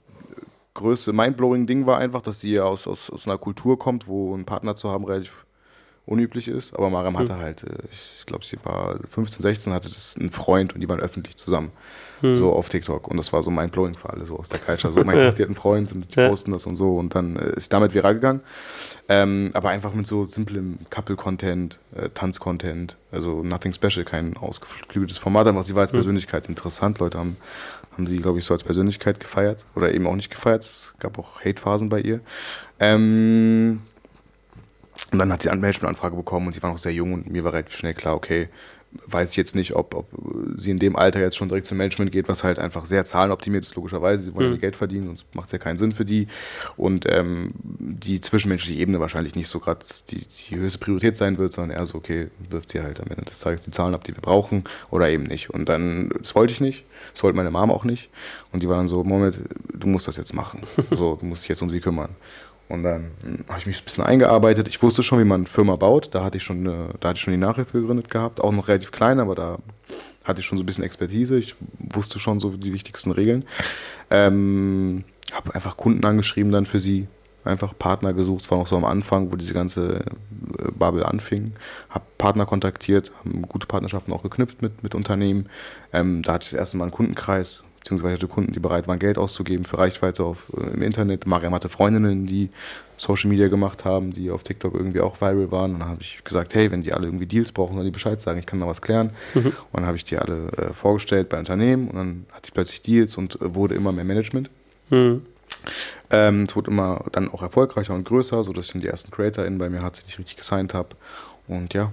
größte mindblowing Ding war einfach, dass sie aus, aus, aus einer Kultur kommt, wo ein Partner zu haben relativ unüblich ist. Aber Mariam hatte hm. halt, äh, ich glaube, sie war 15, 16, hatte das einen Freund und die waren öffentlich zusammen. Hm. So auf TikTok. Und das war so mindblowing für alle, so aus der Culture. So, mein Gott, die hat einen Freund und die ja. posten das und so. Und dann äh, ist damit viral gegangen. Ähm, aber einfach mit so simplem Couple-Content, äh, Tanz-Content. Also nothing special, kein ausgeklügeltes Format. Aber sie war als hm. Persönlichkeit interessant. Leute haben haben sie, glaube ich, so als Persönlichkeit gefeiert oder eben auch nicht gefeiert. Es gab auch Hate-Phasen bei ihr. Ähm, und dann hat sie eine Management-Anfrage bekommen und sie war noch sehr jung und mir war relativ schnell klar, okay, weiß ich jetzt nicht, ob, ob sie in dem Alter jetzt schon direkt zum Management geht, was halt einfach sehr zahlenoptimiert ist, logischerweise. Sie wollen mhm. ja Geld verdienen, sonst macht es ja keinen Sinn für die. Und ähm, die zwischenmenschliche Ebene wahrscheinlich nicht so gerade die, die höchste Priorität sein wird, sondern eher so, okay, wirft sie halt am Ende des Tages die Zahlen ab, die wir brauchen oder eben nicht. Und dann, das wollte ich nicht, das wollte meine Mama auch nicht. Und die waren so, Moment, du musst das jetzt machen. so, du musst dich jetzt um sie kümmern. Und dann habe ich mich ein bisschen eingearbeitet. Ich wusste schon, wie man eine Firma baut. Da hatte ich schon, da hatte ich schon die Nachhilfe gegründet gehabt. Auch noch relativ klein, aber da hatte ich schon so ein bisschen Expertise. Ich wusste schon so die wichtigsten Regeln. Ähm, habe einfach Kunden angeschrieben dann für sie. Einfach Partner gesucht. Es war noch so am Anfang, wo diese ganze äh, Bubble anfing. Habe Partner kontaktiert, haben gute Partnerschaften auch geknüpft mit, mit Unternehmen. Ähm, da hatte ich das erste Mal einen Kundenkreis beziehungsweise hatte Kunden, die bereit waren, Geld auszugeben für Reichweite auf, äh, im Internet. Mariam hatte Freundinnen, die Social Media gemacht haben, die auf TikTok irgendwie auch viral waren. Und dann habe ich gesagt, hey, wenn die alle irgendwie Deals brauchen, sollen die Bescheid sagen, ich kann da was klären. Mhm. Und dann habe ich die alle äh, vorgestellt bei Unternehmen und dann hatte ich plötzlich Deals und äh, wurde immer mehr Management. Mhm. Ähm, es wurde immer dann auch erfolgreicher und größer, sodass ich dann die ersten CreatorInnen bei mir hatte, die ich richtig gesigned habe. Und ja,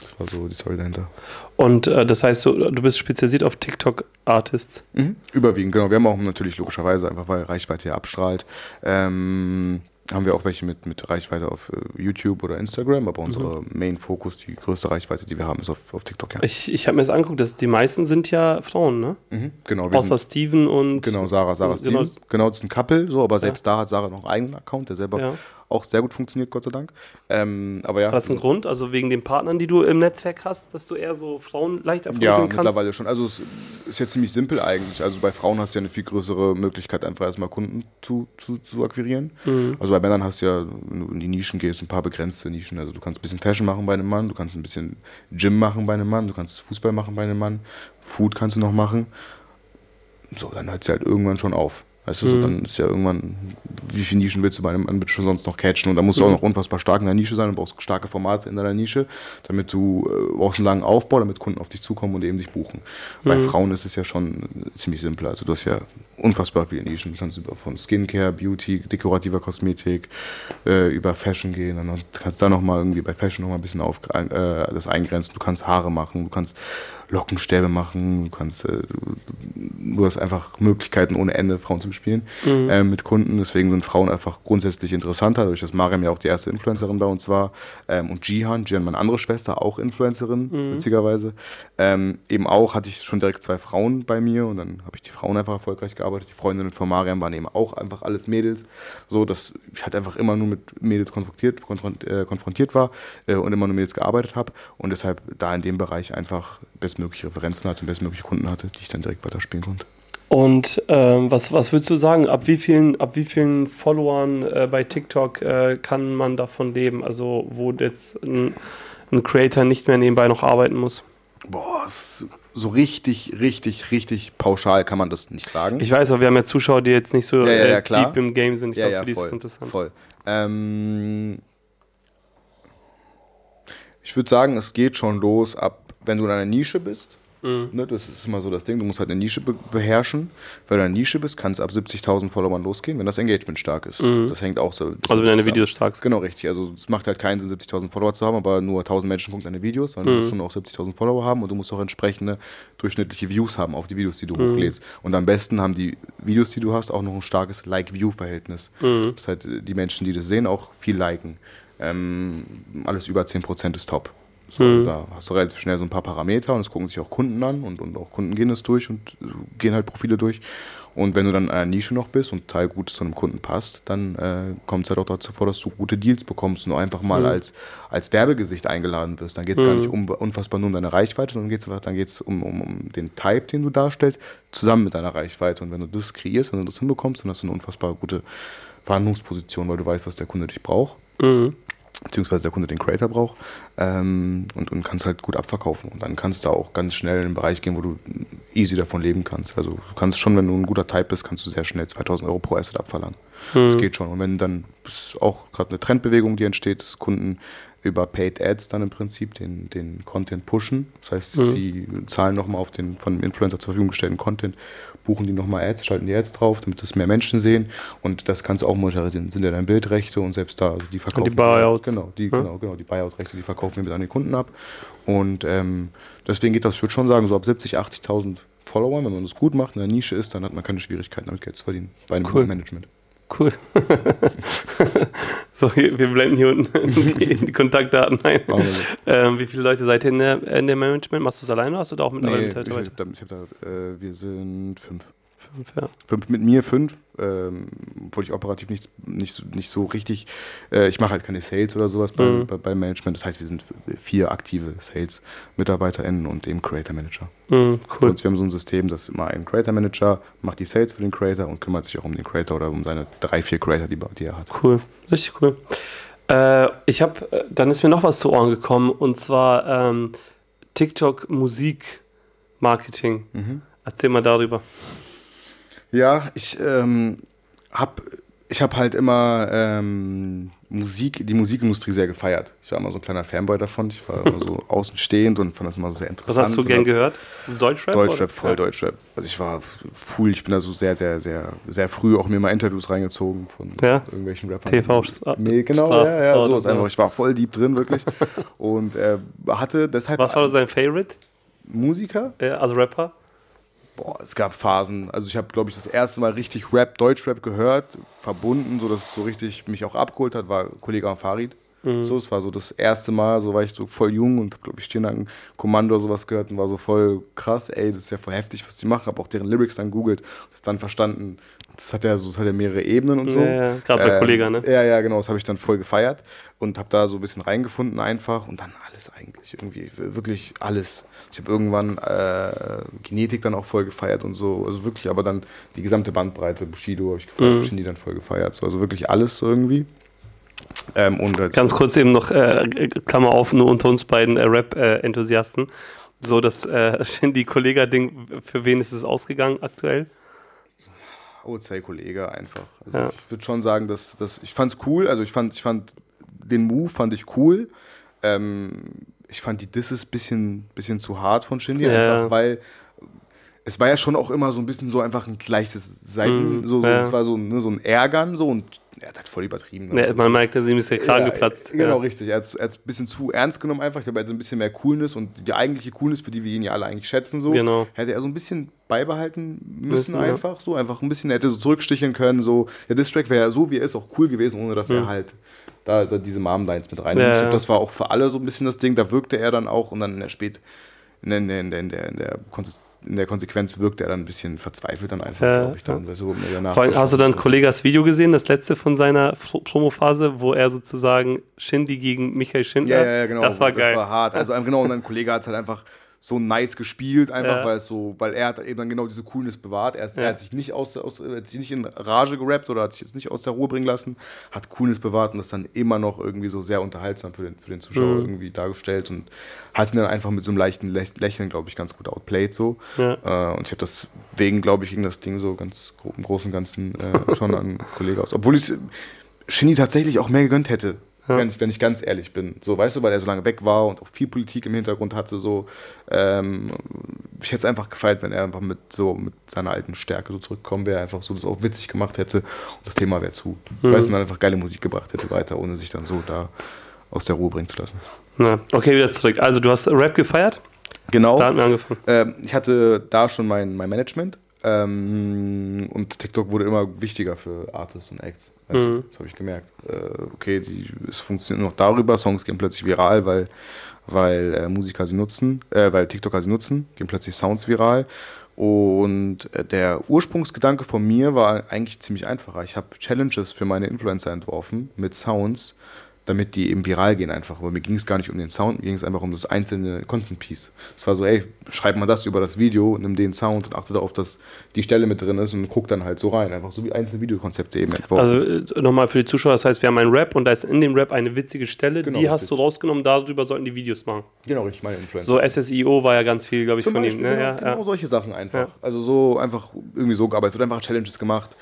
das war so die Story dahinter. Und äh, das heißt, du, du bist spezialisiert auf TikTok-Artists? Mhm. Überwiegend, genau. Wir haben auch natürlich logischerweise, einfach weil Reichweite hier abstrahlt, ähm, haben wir auch welche mit, mit Reichweite auf äh, YouTube oder Instagram, aber unser mhm. Main-Fokus, die größte Reichweite, die wir haben, ist auf, auf TikTok. Ja. Ich, ich habe mir das angeguckt, dass die meisten sind ja Frauen, ne? Mhm, genau. Außer sind, Steven und. Genau, Sarah, Sarah, also, Steven. Genau, genau, das ist ein Couple, so, aber selbst ja. da hat Sarah noch einen eigenen Account, der selber ja auch sehr gut funktioniert, Gott sei Dank. Ähm, aber ja. Hat das einen Grund? Also wegen den Partnern, die du im Netzwerk hast, dass du eher so Frauen leichter Ja, kannst? mittlerweile schon. Also es ist ja ziemlich simpel eigentlich. Also bei Frauen hast du ja eine viel größere Möglichkeit, einfach erstmal Kunden zu, zu, zu akquirieren. Mhm. Also bei Männern hast du ja, wenn du in die Nischen gehst, ein paar begrenzte Nischen. Also du kannst ein bisschen Fashion machen bei einem Mann, du kannst ein bisschen Gym machen bei einem Mann, du kannst Fußball machen bei einem Mann, Food kannst du noch machen. So, dann hört es halt irgendwann schon auf. Weißt du, so, dann ist ja irgendwann, wie viele Nischen willst du bei einem schon sonst noch catchen? Und da musst du auch noch unfassbar stark in der Nische sein, du brauchst starke Formate in deiner Nische, damit du äh, brauchst einen langen Aufbau, damit Kunden auf dich zukommen und eben dich buchen. Bei Frauen ist es ja schon ziemlich simpel. Also du hast ja unfassbar viele Nischen. Du kannst über von Skincare, Beauty, dekorativer Kosmetik, äh, über Fashion gehen. Dann kannst du da nochmal irgendwie bei Fashion nochmal ein bisschen auf, äh, das eingrenzen. Du kannst Haare machen, du kannst Lockenstäbe machen, du kannst, äh, du, hast einfach Möglichkeiten ohne Ende, Frauen zu bespielen äh, mit Kunden. Deswegen sind Frauen einfach grundsätzlich interessanter, dadurch, dass Mariam ja auch die erste Influencerin bei uns war. Ähm, und Jihan, Jihan, meine andere Schwester, auch Influencerin, witzigerweise. Ähm, eben auch hatte ich schon direkt zwei Frauen bei mir und dann habe ich die Frauen einfach erfolgreich gearbeitet. Die Freundinnen von Mariam waren eben auch einfach alles Mädels. So, dass ich halt einfach immer nur mit Mädels konfrontiert, konfront, äh, konfrontiert war äh, und immer nur Mädels gearbeitet habe und deshalb da in dem Bereich einfach bestmögliche Referenzen hatte und bestmögliche Kunden hatte, die ich dann direkt weiterspielen konnte. Und ähm, was, was würdest du sagen, ab wie vielen, ab wie vielen Followern äh, bei TikTok äh, kann man davon leben? Also wo jetzt ein, ein Creator nicht mehr nebenbei noch arbeiten muss? Boah, so richtig, richtig, richtig pauschal kann man das nicht sagen. Ich weiß, aber wir haben ja Zuschauer, die jetzt nicht so Ja, ja, ja, äh, klar. deep im Game sind. Ich ja, glaube, ja, für die ist voll, es interessant. voll. Ähm, ich würde sagen, es geht schon los ab, wenn du in einer Nische bist. Mhm. Ne, das ist immer so das Ding. Du musst halt eine Nische be beherrschen. Wenn du in einer Nische bist, kann es ab 70.000 Followern losgehen, wenn das Engagement stark ist. Das hängt auch so. Mhm. Also wenn deine. Videos stark sind. Genau, richtig. Also es macht halt keinen Sinn, 70.000 Follower zu haben, aber nur 1.000 Menschen gucken deine Videos, sondern du musst schon auch 70.000 Follower haben und du musst auch entsprechende durchschnittliche Views haben auf die Videos, die du hochlädst. Und am besten haben die Videos, die du hast, auch noch ein starkes Like-View-Verhältnis. Das heißt, die Menschen, die das sehen, auch viel liken. Ähm, alles über 10% ist top. So, also Da hast du relativ schnell so ein paar Parameter und es gucken sich auch Kunden an und, und auch Kunden gehen es durch und äh, gehen halt Profile durch. Und wenn du dann in einer Nische noch bist und Teil gut zu einem Kunden passt, dann äh, kommt es halt auch dazu vor, dass du gute Deals bekommst und einfach mal als, als Werbegesicht eingeladen wirst. Dann geht es gar nicht um, unfassbar nur um deine Reichweite, sondern geht's, dann geht es um, um, um den Type, den du darstellst, zusammen mit deiner Reichweite. Und wenn du das kreierst, wenn du das hinbekommst, dann hast du eine unfassbar gute Verhandlungsposition, weil du weißt, dass der Kunde dich braucht Mhm. Beziehungsweise der Kunde den Creator braucht ähm, und, und kannst halt gut abverkaufen. Und dann kannst du auch ganz schnell in einen Bereich gehen, wo du easy davon leben kannst. Also du kannst schon, wenn du ein guter Type bist, kannst du sehr schnell 2000 Euro pro Asset abverlangen. Das geht schon. Und wenn dann ist auch gerade eine Trendbewegung, die entsteht, dass Kunden über Paid Ads dann im Prinzip den, den Content pushen. Das heißt, sie zahlen nochmal auf den von dem Influencer zur Verfügung gestellten Content, buchen die nochmal Ads, schalten die Ads drauf, damit das mehr Menschen sehen. Und das kannst du auch monetarisieren. Sind ja dann Bildrechte und selbst da, also die verkaufen. Buyouts. Genau, die, Ja. genau, genau, die Buyout-Rechte, die verkaufen wir mit an den Kunden ab. Und ähm, deswegen geht das, ich würde schon sagen, so ab 70.000, 80.000 Followern, wenn man das gut macht, in der Nische ist, dann hat man keine Schwierigkeiten damit Geld zu verdienen. Bei einem Cool. Management. Cool. so, wir blenden hier unten die, Kontaktdaten ein. Ähm, wie viele Leute seid ihr in der, in der Management? Machst du es alleine oder hast du da auch Nee, mittlerweile ich da, ich hab da äh, wir sind fünf. Fünf, ja. Fünf mit mir, fünf, ähm, obwohl ich operativ nicht, nicht, so- nicht so richtig, äh, ich mache halt keine Sales oder sowas beim, Mhm. bei, beim Management. Das heißt, wir sind vier aktive Sales-MitarbeiterInnen und eben Creator Manager. Mhm, cool. uns, wir haben so ein System, dass immer ein Creator Manager macht die Sales für den Creator und kümmert sich auch um den Creator oder um seine drei, vier Creator, die, die er hat. Cool, richtig cool. Äh, ich habe, dann ist mir noch was zu Ohren gekommen und zwar ähm, TikTok Musik Marketing. Mhm. Erzähl mal darüber. Ja, ich ähm, habe ich hab halt immer ähm, Musik, die Musikindustrie sehr gefeiert. Ich war immer so ein kleiner Fanboy davon. Ich war immer so außenstehend und fand das immer so sehr Was interessant. hast du gern gehört? Deutschrap? Deutschrap, voll Ja. Deutschrap. Also ich war cool, ich bin da so sehr, sehr, sehr, sehr früh auch mir mal Interviews reingezogen von Ja? irgendwelchen Rappern. TV Nee, genau, Straßen- ja, ja, so ist ja. einfach. Ich war voll deep drin, wirklich. und äh, hatte deshalb Was war sein Favorite? Musiker. Äh, also Rapper? Boah, es gab Phasen. Also ich habe, glaube ich, das erste Mal richtig Rap, Deutschrap gehört, verbunden, so dass es so richtig mich auch abgeholt hat, war Kollege Farid. Mhm. So, es war so das erste Mal, so war ich so voll jung und glaube ich Stirnacken Kommando oder sowas gehört und war so voll krass, ey, das ist ja voll heftig, was die machen. Habe auch deren Lyrics dann googelt, das dann verstanden. Das hat ja so, das hat ja mehrere Ebenen und so. Ja, ja. gerade bei Ähm, Kollega, ne? Ja, ja, genau, das habe ich dann voll gefeiert und habe da so ein bisschen reingefunden einfach und dann alles eigentlich irgendwie, wirklich alles. Ich habe irgendwann äh, Genetik dann auch voll gefeiert und so, also wirklich, aber dann die gesamte Bandbreite, Bushido habe ich gefeiert, Mhm. Shindy dann voll gefeiert, so, also wirklich alles so irgendwie. Ähm, Ganz kurz eben noch, äh, Klammer auf, nur unter uns beiden äh, Rap-Enthusiasten. so das äh, Shindy-Kollega-Ding, für wen ist es ausgegangen aktuell? OC Kollege einfach. Also Ja. ich würde schon sagen, dass, dass ich fand's cool. Also ich fand, ich fand den Move fand ich cool. Ähm, ich fand die Disses bisschen, bisschen zu hart von Shindy, Ja. einfach weil es war ja schon auch immer so ein bisschen so einfach ein leichtes Seiten, Mhm, so, so ja. es war so, ne, so ein Ärgern so und er hat halt voll übertrieben. Ja, man merkt, dass ihm ist der Kragen Ja, geplatzt. Genau, ja. richtig. Er hat es ein bisschen zu ernst genommen einfach. Ich glaube, er hatte ein bisschen mehr Coolness und die eigentliche Coolness, für die wir ihn ja alle eigentlich schätzen, so, Genau. hätte er so ein bisschen beibehalten müssen, Müssen, einfach so. Einfach ein bisschen, er hätte so zurücksticheln können, so. Der Distrack wäre ja so, wie er ist, auch cool gewesen, ohne dass er halt da er diese Mom-Lines mit rein. Mhm. Ja, ich glaube, das war auch für alle so ein bisschen das Ding. Da wirkte er dann auch und dann in der Spät, in der, in der, in der, in der, in der, Konsist- in der Konsequenz wirkte er dann ein bisschen verzweifelt dann einfach, Ja, glaube ich. Dann, weil so Vor hast du dann. Kollegas Video gesehen, das letzte von seiner Pro- Promophase, wo er sozusagen Shindy gegen Michael Schindler? Ja, ja, ja, genau. Das war geil. Das war hart. Also ähm, genau, und ein Kollege hat es halt einfach so nice gespielt, einfach Ja. weil es so, weil er hat eben dann genau diese Coolness bewahrt. Er, ist, Ja. er hat sich nicht aus, aus er hat sich nicht in Rage gerappt oder hat sich jetzt nicht aus der Ruhe bringen lassen, hat Coolness bewahrt und das dann immer noch irgendwie so sehr unterhaltsam für den, für den Zuschauer Mhm. irgendwie dargestellt und hat ihn dann einfach mit so einem leichten Lä- Lächeln, glaube ich, ganz gut outplayed so. Ja. Äh, und ich habe deswegen, glaube ich, ging das Ding so ganz im Großen und Ganzen äh, schon an einen Kollege aus. Obwohl ich es Shinny tatsächlich auch mehr gegönnt hätte. Ja. Wenn, ich, wenn ich ganz ehrlich bin. So, weißt du, weil er so lange weg war und auch viel Politik im Hintergrund hatte. So, ähm, ich hätte es einfach gefeiert, wenn er einfach mit, so, mit seiner alten Stärke so zurückgekommen wäre, einfach so das auch witzig gemacht hätte und das Thema wäre zu. Mhm. Weißt du, und dann einfach geile Musik gebracht hätte weiter, ohne sich dann so da aus der Ruhe bringen zu lassen. Na, okay, wieder zurück. Also, du hast Rap gefeiert? Genau. Da hatten wir angefangen. Ähm, ich hatte da schon mein, mein Management ähm, und TikTok wurde immer wichtiger für Artists und Acts. Also, Mhm. Das habe ich gemerkt. Äh, okay, die, es funktioniert noch darüber, Songs gehen plötzlich viral, weil, weil äh, Musiker sie nutzen, äh, weil TikToker sie nutzen, gehen plötzlich Sounds viral. Und äh, der Ursprungsgedanke von mir war eigentlich ziemlich einfacher. Ich habe Challenges für meine Influencer entworfen mit Sounds, damit die eben viral gehen einfach. Aber mir ging es gar nicht um den Sound, mir ging es einfach um das einzelne Content Piece. Es war so, ey, schreib mal das über das Video, nimm den Sound und achte darauf, dass die Stelle mit drin ist und guck dann halt so rein. Einfach so wie einzelne Videokonzepte eben entworfen. Also, äh, nochmal für die Zuschauer, das heißt, wir haben einen Rap und da ist in dem Rap eine witzige Stelle, Genau, die hast richtig. du rausgenommen, darüber sollten die Videos machen. genau, richtig, meine Influencer. So SSIO war ja ganz viel, glaube ich, Zum von Beispiel, ihm. Ne? genau, Ja, genau ja. solche Sachen einfach. Ja. Also so einfach irgendwie so gearbeitet oder einfach Challenges gemacht.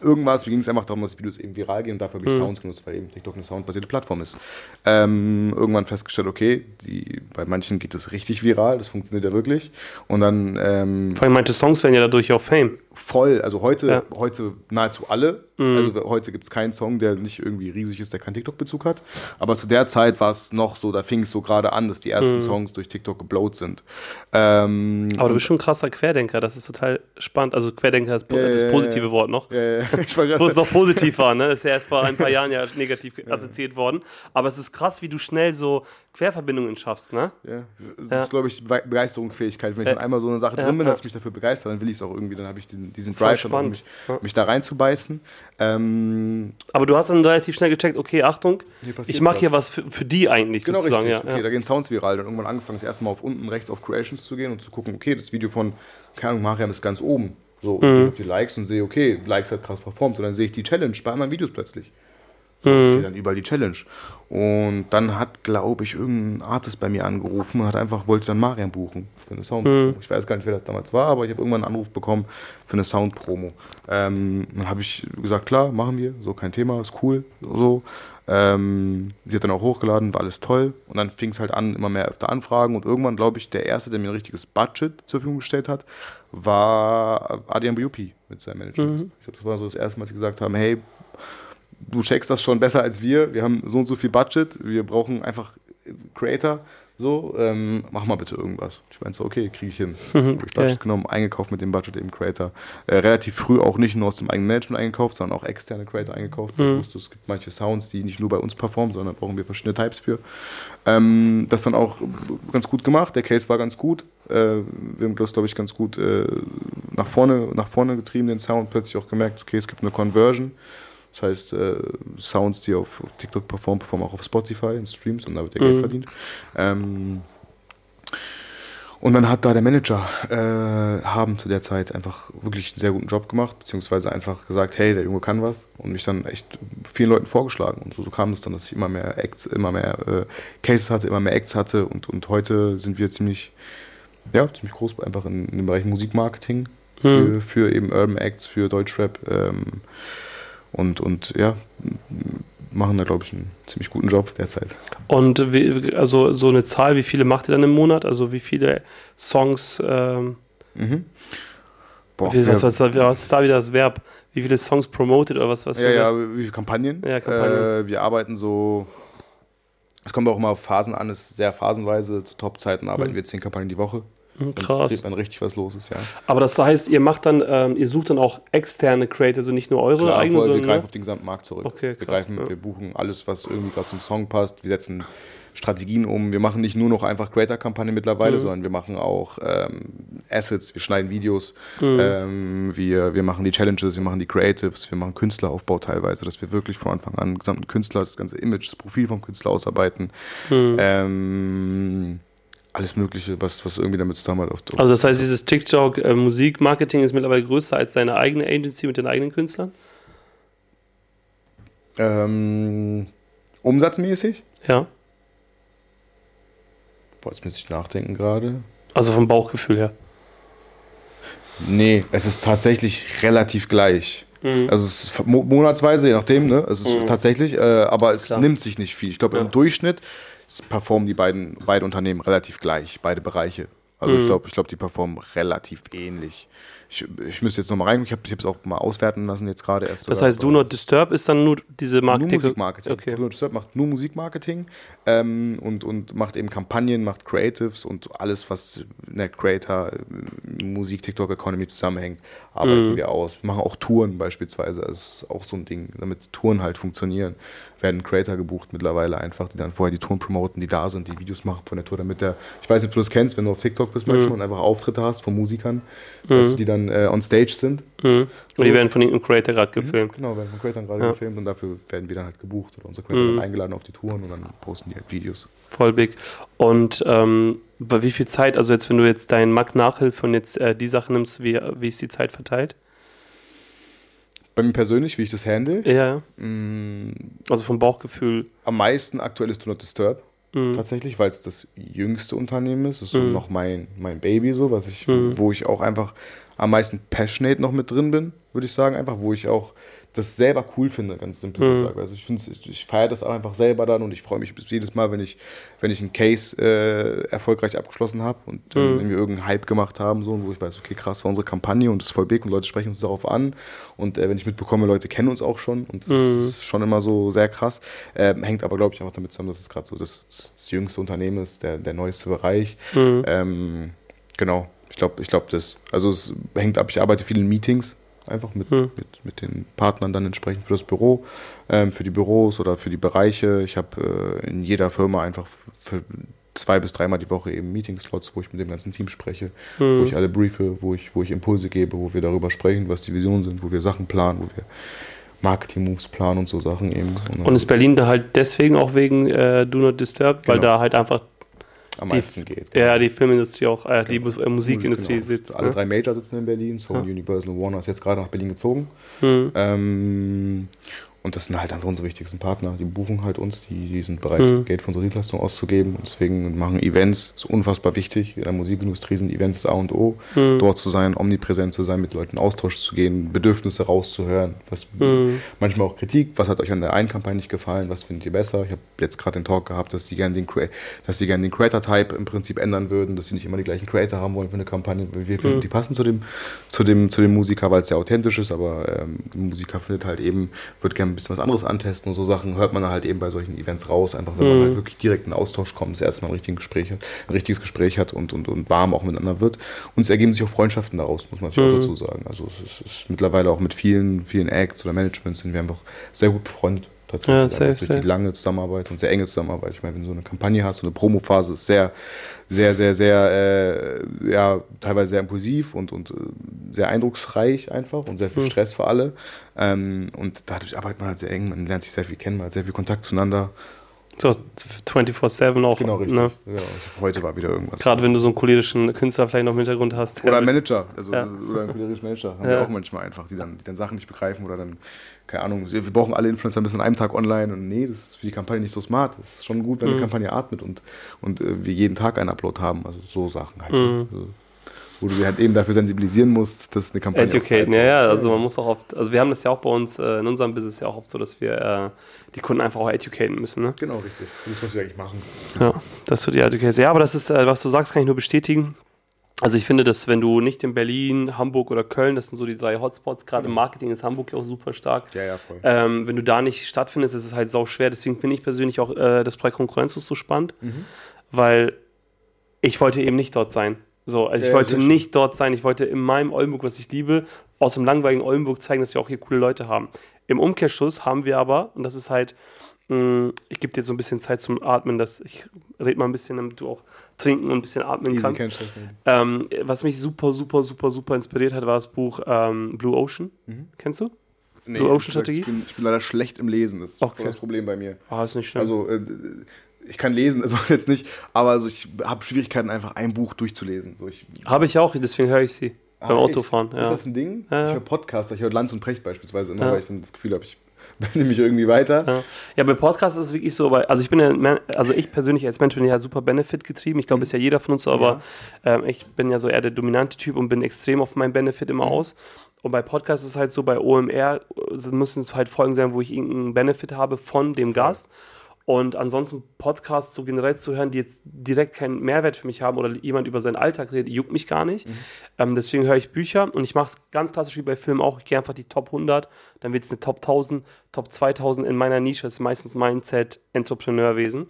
Irgendwas, mir ging es einfach darum, dass Videos eben viral gehen und dafür Mhm. habe ich Sounds genutzt, weil eben TikTok eine soundbasierte Plattform ist. Ähm, irgendwann festgestellt, okay, die, bei manchen geht es richtig viral, das funktioniert ja wirklich. Und dann ähm, Vor allem manche Songs werden ja dadurch auch Fame. voll, also heute, Ja. Mhm. heute nahezu alle. Also heute gibt es keinen Song, der nicht irgendwie riesig ist, der keinen TikTok-Bezug hat. Aber zu der Zeit war es noch so, da fing es so gerade an, dass die ersten Mhm. Songs durch TikTok geblowt sind. Ähm, Aber du bist schon ein krasser Querdenker, das ist total spannend. Also Querdenker ist Ja, ja, das positive. Wort noch. Ja, ich es noch positiv war, ne? Das ist ja erst vor ein paar Jahren ja negativ assoziiert worden. Aber es ist krass, wie du schnell so Querverbindungen schaffst, ne? Ja, das Ja. ist, glaube ich, Be Begeisterungsfähigkeit. Wenn ich Ja. dann einmal so eine Sache Ja, drin bin, ja. dass ich mich dafür begeistere, dann will ich es auch irgendwie, dann habe ich diesen, diesen Drive, spannend. mich, Ja. mich da reinzubeißen. Ähm, Aber du hast dann relativ schnell gecheckt, okay, Achtung, ich mache hier was für, für die eigentlich genau sozusagen. richtig. Ja, okay, ja. da gehen Sounds viral. Dann irgendwann angefangen, das erste Mal auf unten rechts auf Creations zu gehen und zu gucken, okay, das Video von, keine Ahnung, Mariam ist ganz oben. So, Mhm. gehe auf die Likes und sehe, okay, Likes hat krass performt. Und dann sehe ich die Challenge bei anderen Videos plötzlich. Mhm. Dann überall die Challenge. Und dann hat, glaube ich, irgendein Artist bei mir angerufen und hat einfach, wollte dann Mariam buchen für eine Soundpromo. Ich weiß gar nicht, wer das damals war, aber ich habe irgendwann einen Anruf bekommen für eine Soundpromo. Ähm, dann habe ich gesagt, klar, machen wir, so kein Thema, ist cool, so. Ähm, sie hat dann auch hochgeladen, war alles toll. Und dann fing es halt an, immer mehr öfter Anfragen. Und irgendwann, glaube ich, der Erste, der mir ein richtiges Budget zur Verfügung gestellt hat, war Adrian Bujupi mit seinem Management. Ich glaube, das war so das erste Mal, dass sie gesagt haben, hey, du checkst das schon besser als wir. Wir haben so und so viel Budget. Wir brauchen einfach Creator. so, ähm, mach mal bitte irgendwas. Ich meinte so, okay, kriege ich hin. Mhm, Hab ich Budget genommen, eingekauft mit dem Budget eben Creator. Äh, relativ früh auch nicht nur aus dem eigenen Management eingekauft, sondern auch externe Creator eingekauft. Ich wusste, es gibt manche Sounds, die nicht nur bei uns performen, sondern da brauchen wir verschiedene Types für. Ähm, das dann auch ganz gut gemacht. Der Case war ganz gut. Äh, wir haben das, glaube ich, ganz gut äh, nach, vorne, nach vorne getrieben, den Sound. Plötzlich auch gemerkt, okay, es gibt eine Conversion. Das heißt, äh, Sounds, die auf, auf TikTok performen, performen auch auf Spotify in Streams und da wird der Geld verdient. Ähm, und dann hat da der Manager äh, haben zu der Zeit einfach wirklich einen sehr guten Job gemacht, beziehungsweise einfach gesagt, hey, der Junge kann was und mich dann echt vielen Leuten vorgeschlagen. Und so, so kam es dann, dass ich immer mehr Acts, immer mehr äh, Cases hatte, immer mehr Acts hatte und, und heute sind wir ziemlich, ja, ziemlich groß einfach in, in dem Bereich Musikmarketing für, für eben Urban Acts, für Deutschrap ähm, und, und ja, machen da, glaube ich, einen ziemlich guten Job derzeit. Und wie, also so eine Zahl, wie viele macht ihr dann im Monat? Also wie viele Songs, ähm, Mhm. Boah, wie, was, was, was ist da wieder das Verb? Wie viele Songs promoted oder was? was ja, ja, wie viele Kampagnen? Ja, Kampagnen. Äh, wir arbeiten so, es kommt auch immer auf Phasen an, es ist sehr phasenweise. Zu Top-Zeiten arbeiten wir zehn Kampagnen die Woche. Wenn krass. Wenn richtig was los ist, ja. Aber das heißt, ihr macht dann, ähm, ihr sucht dann auch externe Creator, also nicht nur eure Klar, eigenen, voll, wir greifen auf den gesamten Markt zurück. Okay, wir, krass, greifen, ja. wir buchen alles, was irgendwie gerade zum Song passt. Wir setzen Strategien um. Wir machen nicht nur noch einfach Creator-Kampagnen mittlerweile, Mhm. sondern wir machen auch ähm, Assets, wir schneiden Videos, Mhm. ähm, wir, wir machen die Challenges, wir machen die Creatives, wir machen Künstleraufbau teilweise, dass wir wirklich von Anfang an den gesamten Künstler, das ganze Image, das Profil vom Künstler ausarbeiten. Mhm. Ähm, alles Mögliche, was, was irgendwie damit hat. Auf, Also das heißt, dieses TikTok äh, Musikmarketing ist mittlerweile größer als deine eigene Agency mit den eigenen Künstlern? ähm, umsatzmäßig? Ja. Boah, jetzt müsste ich nachdenken gerade. Also vom Bauchgefühl her. Nee, es ist tatsächlich relativ gleich. Mhm. Also es ist mo- monatsweise, je nachdem, ne? Es ist tatsächlich, äh, aber es klar. nimmt sich nicht viel. Ich glaube, Ja. im Durchschnitt performen die beiden, beide Unternehmen relativ gleich, beide Bereiche. Also Mhm. ich glaube, ich glaub, die performen relativ ähnlich. Ich, ich müsste jetzt nochmal rein, ich habe es auch mal auswerten lassen, jetzt gerade erst. Das heißt, Do Not Disturb ist dann nur diese Nur Marketing. Musikmarketing. Okay. Du Disturb macht nur Musikmarketing ähm, und, und macht eben Kampagnen, macht Creatives und alles, was in der Creator, Musik, TikTok Economy zusammenhängt, arbeiten wir aus. Wir machen auch Touren beispielsweise. Das ist auch so ein Ding, damit Touren halt funktionieren. Werden Creator gebucht mittlerweile einfach, die dann vorher die Touren promoten, die da sind, die Videos machen von der Tour, damit der, ich weiß nicht, ob du das kennst, wenn du auf TikTok bist manchmal und einfach Auftritte hast von Musikern, dass die dann äh, on stage sind Mhm. Und die werden von irgendeinem Creator gerade gefilmt. Genau, werden von Creators gerade Ja. gefilmt und dafür werden wir dann halt gebucht oder unsere Creator dann eingeladen auf die Touren und dann posten die halt Videos. Voll big. Und ähm, bei wie viel Zeit, also jetzt, wenn du jetzt deinen Mac Nachhilfe und jetzt äh, die Sachen nimmst, wie, wie ist die Zeit verteilt? Bei mir persönlich, wie ich das handle, Ja, mh, also vom Bauchgefühl. am meisten aktuell ist Do Not Disturb. Tatsächlich, weil es das jüngste Unternehmen ist. Das ist so noch mein, mein Baby, so, was ich, wo ich auch einfach am meisten passionate noch mit drin bin, würde ich sagen. Einfach, wo ich auch das selber cool finde, ganz simpel gesagt. Also ich finde ich, ich feiere das auch einfach selber dann und ich freue mich jedes Mal, wenn ich, wenn ich einen Case äh, erfolgreich abgeschlossen habe und dann wenn wir irgendeinen Hype gemacht haben, so, wo ich weiß, okay, krass war unsere Kampagne und es ist voll big und Leute sprechen uns darauf an. Und äh, wenn ich mitbekomme, Leute kennen uns auch schon und das ist schon immer so sehr krass. Ähm, hängt aber, glaube ich, einfach damit zusammen, dass es gerade so das, das jüngste Unternehmen ist, der, der neueste Bereich. Ähm, genau. Ich glaube, ich glaube das. Also es hängt ab, ich arbeite viel in Meetings, einfach mit, mit, mit den Partnern dann entsprechend für das Büro, ähm, für die Büros oder für die Bereiche. Ich habe äh, in jeder Firma einfach für zwei bis dreimal die Woche eben Meeting-Slots, wo ich mit dem ganzen Team spreche, wo ich alle briefe, wo ich, wo ich Impulse gebe, wo wir darüber sprechen, was die Visionen sind, wo wir Sachen planen, wo wir Marketing-Moves planen und so Sachen eben. Und, Und ist Berlin da halt deswegen auch wegen äh, Do Not Disturb, weil Genau. da halt einfach am die, meisten geht. ja, die Filmindustrie auch, äh, die Mus- äh, Musikindustrie Genau. sitzt. Alle Ne? drei Major sitzen in Berlin. Sony, Universal und Warner ist jetzt gerade nach Berlin gezogen. Mhm. Ähm, und das sind halt einfach unsere wichtigsten Partner. Die buchen halt uns, die, die sind bereit, Mhm. Geld für unsere Dienstleistung auszugeben. Und deswegen machen Events, ist unfassbar wichtig. In der Musikindustrie sind Events das A und O. Mhm. Dort zu sein, omnipräsent zu sein, mit Leuten Austausch zu gehen, Bedürfnisse rauszuhören. Was Mhm. manchmal auch Kritik, was hat euch an der einen Kampagne nicht gefallen, was findet ihr besser? Ich habe jetzt gerade den Talk gehabt, dass die gerne den, Crea- dass die gerne den Creator-Type im Prinzip ändern würden, dass sie nicht immer die gleichen Creator haben wollen für eine Kampagne. Wir finden, die passen zu dem, zu dem, zu dem Musiker, weil es sehr authentisch ist, aber ähm, Musiker findet halt eben, wird gerne ein bisschen was anderes antesten und so Sachen hört man dann halt eben bei solchen Events raus, einfach wenn man halt wirklich direkt in Austausch kommt, das erste Mal ein, richtigen Gespräch hat, ein richtiges Gespräch hat und, und, und warm auch miteinander wird. Und es ergeben sich auch Freundschaften daraus, muss man natürlich auch dazu sagen. Also es ist, es ist mittlerweile auch mit vielen, vielen Acts oder Managements sind wir einfach sehr gut befreundet. Tatsächlich. Ja, safe, durch safe. die lange Zusammenarbeit und sehr enge Zusammenarbeit. Ich meine, wenn du so eine Kampagne hast, so eine Promophase ist sehr, sehr, sehr, sehr, äh, ja, teilweise sehr impulsiv und, und äh, sehr eindrucksreich einfach und sehr viel Hm. Stress für alle. Ähm, und dadurch arbeitet man halt sehr eng, man lernt sich sehr viel kennen, man hat sehr viel Kontakt zueinander. So 24-7 auch. Genau, richtig. Ne? Ja, heute war wieder irgendwas. Gerade wenn du so einen cholerischen Künstler vielleicht noch im Hintergrund hast. Oder der ein mit- Manager, also Ja. oder ein cholerischen Manager, haben Ja. wir auch manchmal einfach, die dann, die dann Sachen nicht begreifen oder dann, keine Ahnung, wir brauchen alle Influencer ein bisschen an einem Tag online und nee, das ist für die Kampagne nicht so smart. Das ist schon gut, wenn Mhm. eine Kampagne atmet und, und äh, wir jeden Tag einen Upload haben, also so Sachen halt. Mhm. Also, wo du halt eben dafür sensibilisieren musst, dass eine Kampagne. Educaten, Zeit ja, ja, also man muss auch oft, also wir haben das ja auch bei uns äh, in unserem Business ja auch oft so, dass wir äh, die Kunden einfach auch educaten müssen, ne? Genau, richtig. Das ist, was wir eigentlich machen. Ja, das so die Education. Ja, aber das ist, äh, was du sagst, kann ich nur bestätigen. Also ich finde, dass wenn du nicht in Berlin, Hamburg oder Köln, das sind so die drei Hotspots, gerade im Marketing ist Hamburg ja auch super stark. Ja, ja, voll. Ähm, wenn du da nicht stattfindest, ist es halt sau schwer. Deswegen finde ich persönlich auch äh, das Projekt Konkurrenzlos so spannend, Mhm. weil ich wollte eben nicht dort sein. So, also ich Ja, wollte sehr schön. nicht dort sein. Ich wollte in meinem Oldenburg, was ich liebe, aus dem langweiligen Oldenburg zeigen, dass wir auch hier coole Leute haben. Im Umkehrschluss haben wir aber, und das ist halt, ich gebe dir so ein bisschen Zeit zum Atmen, dass ich rede mal ein bisschen, damit du auch trinken und ein bisschen atmen Easy kannst. Ähm, was mich super, super, super, super inspiriert hat, war das Buch ähm, Blue Ocean. Mhm. Kennst du? Nee, Blue Ocean Strategie? Ich bin, ich bin leider schlecht im Lesen, das ist Okay. das Problem bei mir. Ah, ist nicht schlimm. Also, äh, ich kann lesen, also jetzt nicht, aber also ich habe Schwierigkeiten, einfach ein Buch durchzulesen. So, Habe ich auch, deswegen höre ich sie beim Ah, Autofahren. echt? Ja. Ist das ein Ding? Ja. Ich höre Podcaster, ich höre Lanz und Precht beispielsweise immer, Ja. weil ich dann das Gefühl habe, ich nämlich irgendwie weiter. Ja. ja, bei Podcasts ist es wirklich so, weil, also ich bin ja, also ich persönlich als Mensch bin ja super Benefit getrieben. Ich glaube, ist ja jeder von uns so, aber ähm, ich bin ja so eher der dominante Typ und bin extrem auf mein Benefit immer aus. Und bei Podcasts ist es halt so, bei OMR äh, müssen es halt Folgen sein, wo ich irgendeinen Benefit habe von dem Gast. Und ansonsten Podcasts so generell zu hören, die jetzt direkt keinen Mehrwert für mich haben oder jemand über seinen Alltag redet, juckt mich gar nicht. Ähm, deswegen höre ich Bücher und ich mache es ganz klassisch wie bei Filmen auch. Ich gehe einfach die Top 100, dann wird es eine Top 1000, Top 2000 in meiner Nische. Das ist meistens Mindset, Entrepreneurwesen.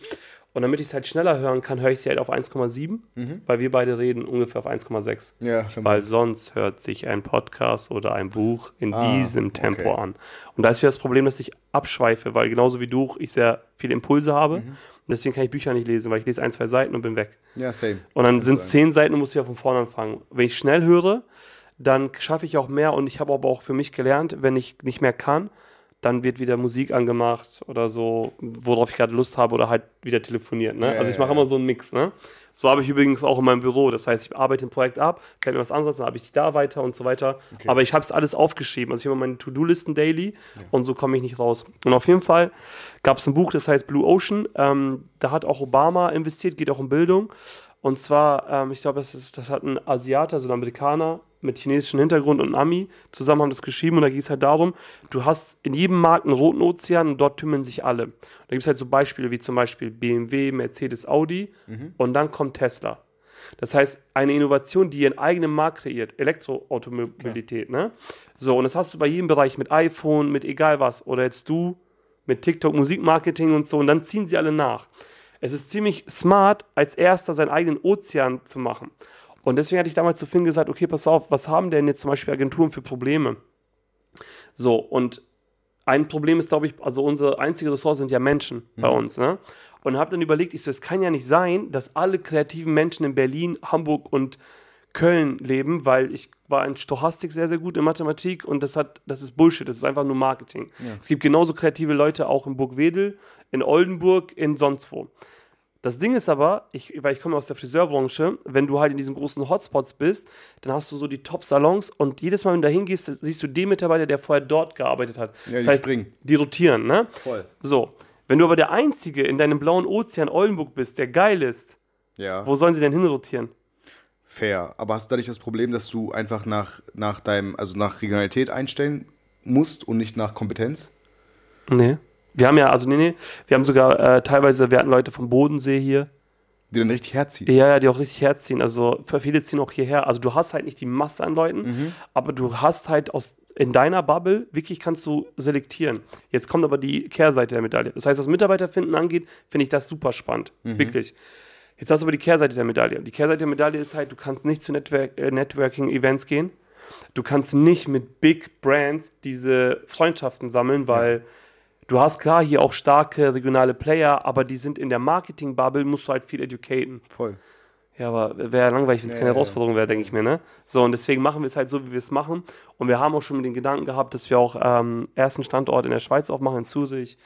Und damit ich es halt schneller hören kann, höre ich sie halt auf 1,7, weil wir beide reden ungefähr auf 1,6. Ja, schon Weil sonst hört sich ein Podcast oder ein Buch in Ah, diesem Tempo okay. an. Und da ist wieder das Problem, dass ich abschweife, weil genauso wie du, ich sehr viele Impulse habe. Mhm. Und deswegen kann ich Bücher nicht lesen, weil ich lese ein, zwei Seiten und bin weg. Ja, same. Und dann sind es zehn Seiten und muss wieder von vorne anfangen. Wenn ich schnell höre, dann schaffe ich auch mehr und ich habe aber auch für mich gelernt, wenn ich nicht mehr kann, dann wird wieder Musik angemacht oder so, worauf ich gerade Lust habe oder halt wieder telefoniert. Ne? Ja, also ich ja, mache ja. immer so einen Mix. Ne? So habe ich übrigens auch in meinem Büro. Das heißt, ich arbeite ein Projekt ab, fällt mir was anderes, dann habe ich die da weiter und so weiter. Aber ich habe es alles aufgeschrieben. Also ich habe meine To-Do-Listen daily und so komme ich nicht raus. Und auf jeden Fall gab es ein Buch, das heißt Blue Ocean. Ähm, da hat auch Obama investiert, geht auch um Bildung. Und zwar, ähm, ich glaube, das, ist- das hat ein Asiater, also ein Amerikaner mit chinesischem Hintergrund und Ami zusammen haben das geschrieben und da ging es halt darum, du hast in jedem Markt einen roten Ozean und dort tümmeln sich alle. Da gibt es halt so Beispiele wie zum Beispiel BMW, Mercedes, Audi und dann kommt Tesla. Das heißt, eine Innovation, die ihren eigenen Markt kreiert, Elektroautomobilität, ne? So, und das hast du bei jedem Bereich mit iPhone, mit egal was, oder jetzt du mit TikTok, Musikmarketing und so, und dann ziehen sie alle nach. Es ist ziemlich smart, als erster seinen eigenen Ozean zu machen. Und deswegen hatte ich damals zu Finn gesagt, okay, pass auf, was haben denn jetzt zum Beispiel Agenturen für Probleme? So, und ein Problem ist, glaube ich, also unsere einzige Ressource sind ja Menschen bei uns, ne? Und habe dann überlegt, ich so, es kann ja nicht sein, dass alle kreativen Menschen in Berlin, Hamburg und Köln leben, weil ich war in Stochastik sehr, sehr gut in Mathematik und das hat, das ist Bullshit, das ist einfach nur Marketing. Es gibt genauso kreative Leute auch in Burgwedel, in Oldenburg, in sonst wo. Das Ding ist aber, ich, weil ich komme aus der Friseurbranche, wenn du halt in diesen großen Hotspots bist, dann hast du so die Top-Salons und jedes Mal, wenn du da hingehst, siehst du den Mitarbeiter, der vorher dort gearbeitet hat. Ja, das die heißt, springen. die rotieren, ne? Voll. So. Wenn du aber der Einzige in deinem blauen Ozean Oldenburg bist, der geil ist, Ja. wo sollen sie denn hinrotieren? Fair. Aber hast du da nicht das Problem, dass du einfach nach, nach deinem, also nach Regionalität einstellen musst und nicht nach Kompetenz? Nee. Wir haben ja, also nee, nee, wir haben sogar äh, teilweise, wir hatten Leute vom Bodensee hier, Die dann richtig herziehen. Ja, ja, die auch richtig herziehen. Also für viele ziehen auch hierher. Also du hast halt nicht die Masse an Leuten, Mhm. aber du hast halt aus in deiner Bubble wirklich kannst du selektieren. Jetzt kommt aber die Kehrseite der Medaille. Das heißt, was Mitarbeiterfinden angeht, finde ich das super spannend. Mhm. Wirklich. Jetzt hast du aber die Kehrseite der Medaille. Die Kehrseite der Medaille ist halt, du kannst nicht zu Network äh, Networking-Events gehen. Du kannst nicht mit Big Brands diese Freundschaften sammeln, weil du hast klar hier auch starke regionale Player, aber die sind in der Marketing-Bubble, musst du halt viel educaten. Voll. Ja, aber wäre ja langweilig, wenn es Ja, keine. Herausforderung wäre, denke ich mir, ne? So, und deswegen machen wir es halt so, wie wir es machen. Und wir haben auch schon den Gedanken gehabt, dass wir auch ähm, ersten Standort in der Schweiz aufmachen, in Zürich.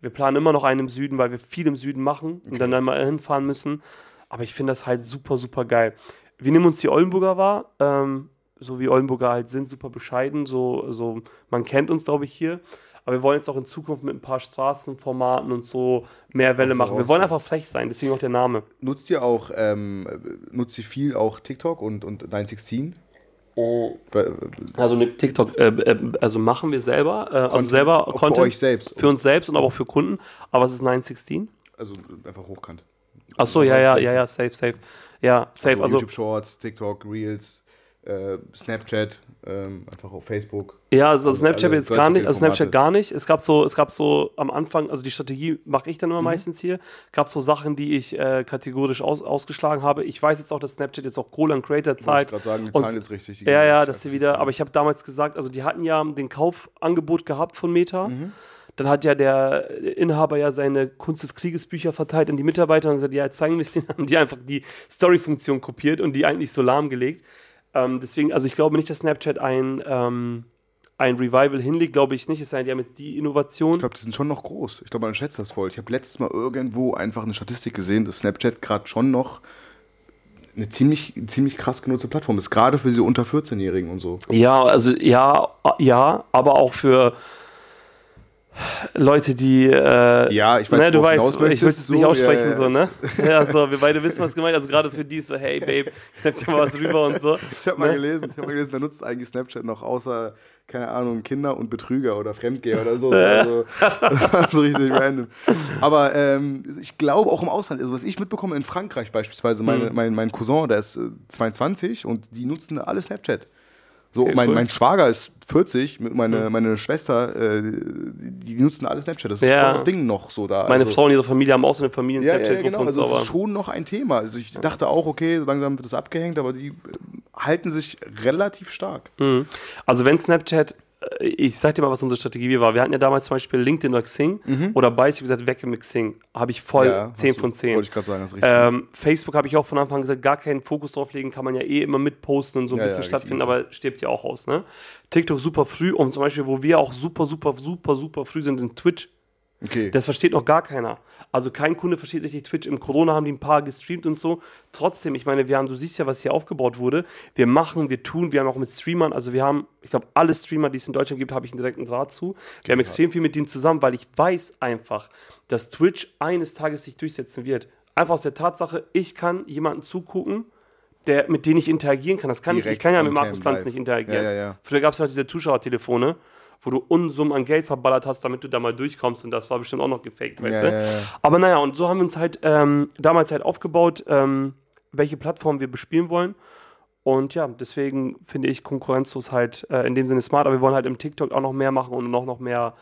Wir planen immer noch einen im Süden, weil wir viel im Süden machen und dann einmal hinfahren müssen. Aber ich finde das halt super, super geil. Wir nehmen uns die Oldenburger wahr, ähm, so wie Oldenburger halt sind, super bescheiden. So, so, man kennt uns, glaube ich, hier. Aber wir wollen jetzt auch in Zukunft mit ein paar Straßenformaten und so mehr Welle so machen. Wir wollen einfach frech sein, deswegen auch der Name. Nutzt ihr auch, ähm, nutzt ihr viel auch TikTok und, und 916? Weil, Also eine TikTok, äh, äh, also machen wir selber, äh, also Content, selber auch für Content euch selbst. für uns selbst und aber auch für Kunden. Aber was ist 916? Also einfach hochkant. Ach so, ja, ja, ja, ja, safe, safe. Ja, safe. Also, Also, YouTube Shorts, TikTok, Reels, äh, Snapchat, ähm, einfach auf Facebook. ja, also also Snapchat jetzt gar nicht, also Snapchat gar nicht. Es gab so, es gab so am Anfang, also die Strategie mache ich dann Mhm. immer meistens hier. Gab so Sachen, die ich äh, kategorisch aus, ausgeschlagen habe. Ich weiß jetzt auch, dass Snapchat jetzt auch Cola und Creator Wollte ich gerade sagen, die Und- zahlen jetzt richtig. Ja, ja, dass sie wieder, aber ich habe damals gesagt, also die hatten ja den Kaufangebot gehabt von Meta. Mhm. Dann hat ja der Inhaber ja seine Kunst des Krieges Bücher verteilt an die Mitarbeiter und gesagt, ja, jetzt zeigen wir es denen, haben die einfach die Story-Funktion kopiert und die eigentlich so lahmgelegt. Ähm, deswegen, also ich glaube nicht, dass Snapchat ein, ähm, ein Revival hinlegt, glaube ich nicht. Es sei denn, die haben jetzt die Innovation. Ich glaube, die sind schon noch groß. Ich glaube, man schätzt das voll. Ich habe letztes Mal irgendwo einfach eine Statistik gesehen, dass Snapchat gerade schon noch eine ziemlich, ziemlich krass genutzte Plattform ist. Gerade für diese unter 14-Jährigen und so. Ja, also ja, ja, aber auch für Leute, die äh, Ja, ich weiß, ne, du weißt, ich will es nicht so, aussprechen, ja, ja. so, ne? Ja, so, wir beide wissen, was gemeint. Also gerade für die so, hey Babe, ich snap dir mal was rüber und so. Ich habe mal Ne? gelesen, ich habe mal gelesen, wer nutzt eigentlich Snapchat noch außer, keine Ahnung, Kinder und Betrüger oder Fremdgeher oder so. Also, das war so richtig random. Aber ähm, ich glaube auch im Ausland, also was ich mitbekomme in Frankreich beispielsweise, Hm. meine, mein, mein Cousin, der ist äh, 22 und die nutzen alle Snapchat. So, mein, mein Schwager ist 40, mit meine, meine Schwester, äh, die, nutzen alle Snapchat. Das ist Ja. das Ding noch so da. Meine also, Frau und ihre Familie haben auch so eine familien ja, ja, snapchat ja, genau. Also aber ist schon noch ein Thema. Also ich dachte auch, okay, so langsam wird das abgehängt, aber die äh, halten sich relativ stark. Mhm. Also wenn Snapchat, ich sag dir mal, was unsere Strategie war. Wir hatten ja damals zum Beispiel LinkedIn oder Xing oder beides, wie gesagt, weg mit Xing. Habe ich voll Mhm. Ja, 10 hast du- von 10. Wollte ich gerade sagen, das ist richtig. Ähm, Facebook habe ich auch von Anfang an gesagt, gar keinen Fokus drauf legen, kann man ja eh immer mitposten und so ein Ja, bisschen ja, stattfinden, aber stirbt ja auch aus, ne? TikTok super früh und zum Beispiel, wo wir auch super, super, super, super früh sind, sind Twitch. Okay. Das versteht noch gar keiner. Also kein Kunde versteht richtig Twitch. Im Corona haben die ein paar gestreamt und so. Trotzdem, ich meine, wir haben, du siehst ja, was hier aufgebaut wurde. Wir machen, wir tun, wir haben auch mit Streamern, also wir haben, ich glaube, alle Streamer, die es in Deutschland gibt, habe ich einen direkten Draht zu. Wir haben extrem viel mit denen zusammen, weil ich weiß einfach, dass Twitch eines Tages sich durchsetzen wird. Einfach aus der Tatsache, ich kann jemanden zugucken, der, mit dem ich interagieren kann. Das kann ich, ich Direkt kann ja mit Markus Lanz nicht interagieren. Ja, ja, ja. Früher gab es halt diese Zuschauertelefone, wo du Unsummen an Geld verballert hast, damit du da mal durchkommst und das war bestimmt auch noch gefaked, weißt Ja, du? ja, ja. Aber naja, und so haben wir uns halt ähm, damals halt aufgebaut, ähm, welche Plattform wir bespielen wollen. Und ja, deswegen finde ich konkurrenzlos halt äh, in dem Sinne smart, aber wir wollen halt im TikTok auch noch mehr machen und noch, noch mehr.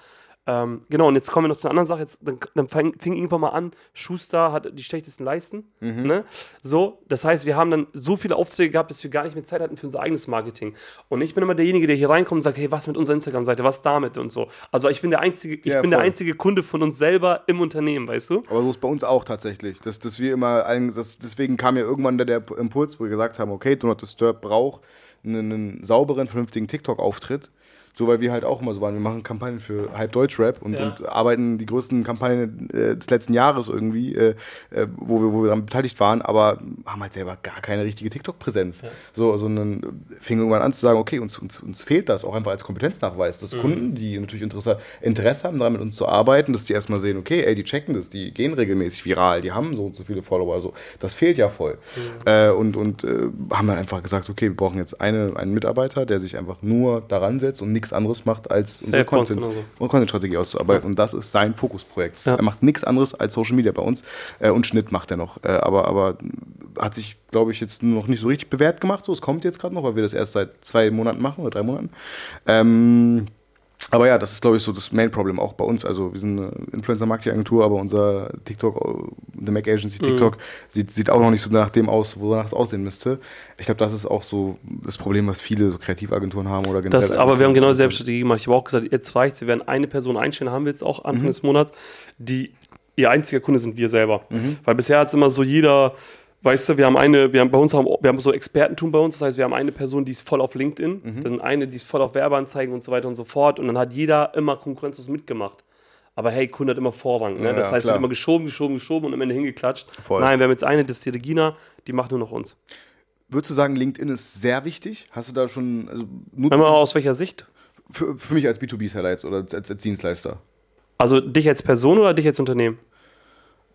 Ähm, genau, und jetzt kommen wir noch zu einer anderen Sache. Jetzt, dann, dann fing, fing irgendwann mal an, Schuster hat die schlechtesten Leisten. Ne? So, das heißt, wir haben dann so viele Aufträge gehabt, dass wir gar nicht mehr Zeit hatten für unser eigenes Marketing. Und ich bin immer derjenige, der hier reinkommt und sagt, hey, was mit unserer Instagram-Seite, was damit und so. Also ich bin der einzige, ich Ja, bin der einzige Kunde von uns selber im Unternehmen, weißt du? Aber so ist bei uns auch tatsächlich. Dass, dass wir immer allen, das, deswegen kam ja irgendwann der, der Impuls, wo wir gesagt haben, okay, Do Not Disturb braucht einen, einen sauberen, vernünftigen TikTok-Auftritt. So, weil wir halt auch immer so waren. Wir machen Kampagnen für Hype Deutschrap und, Ja. und arbeiten die größten Kampagnen äh, des letzten Jahres irgendwie, äh, äh, wo, wir, wo wir daran beteiligt waren, aber haben halt selber gar keine richtige TikTok-Präsenz. So, sondern fing irgendwann an zu sagen, okay, uns, uns, uns fehlt das auch einfach als Kompetenznachweis. Dass Kunden, die natürlich Interesse, Interesse haben, daran mit uns zu arbeiten, dass die erstmal sehen, okay, ey, die checken das, die gehen regelmäßig viral, die haben so und so viele Follower. So. Das fehlt ja voll. Äh, und und äh, haben dann einfach gesagt, okay, wir brauchen jetzt eine, einen Mitarbeiter, der sich einfach nur daran setzt und nichts nichts anderes macht, als unsere Content- und Content-Strategie auszuarbeiten. Und das ist sein Fokusprojekt. Ja. Er macht nichts anderes als Social Media bei uns. Äh, und Schnitt macht er noch. Äh, aber, aber hat sich, glaube ich, jetzt noch nicht so richtig bewährt gemacht. So, es kommt jetzt gerade noch, weil wir das erst seit zwei Monaten machen oder drei Monaten. Ähm, aber ja, das ist, glaube ich, so das Main-Problem auch bei uns. Also, wir sind eine Influencer-Marketing-Agentur, aber unser TikTok, äh, The Mac Agency Mhm. TikTok, sieht, sieht auch noch nicht so nach dem aus, wonach es aussehen müsste. Ich glaube, das ist auch so das Problem, was viele so Kreativagenturen haben oder Das, aber wir haben genau dieselbe. Strategie gemacht. Ich habe auch gesagt, jetzt reicht's. Wir werden eine Person einstellen, haben wir jetzt auch Mhm. Anfang des Monats. Die, ihr einziger Kunde sind wir selber. Mhm. Weil bisher hat es immer so jeder, weißt du, wir haben eine, wir haben bei uns haben, wir haben so Expertentum bei uns. Das heißt, wir haben eine Person, die ist voll auf LinkedIn, Mhm. dann eine, die ist voll auf Werbeanzeigen und so weiter und so fort. Und dann hat jeder immer konkurrenzlos mitgemacht. Aber hey, Kunde hat immer Vorrang. Ne? Ja, das heißt, es klar. wird immer geschoben, geschoben, geschoben und am Ende hingeklatscht. Voll. Nein, wir haben jetzt eine, das ist die Regina, die macht nur noch uns. Würdest du sagen, LinkedIn ist sehr wichtig? Hast du da schon, also Einmal aus welcher Sicht? für, für mich als B2B-Seller jetzt oder als, als Dienstleister? Also dich als Person oder dich als Unternehmen?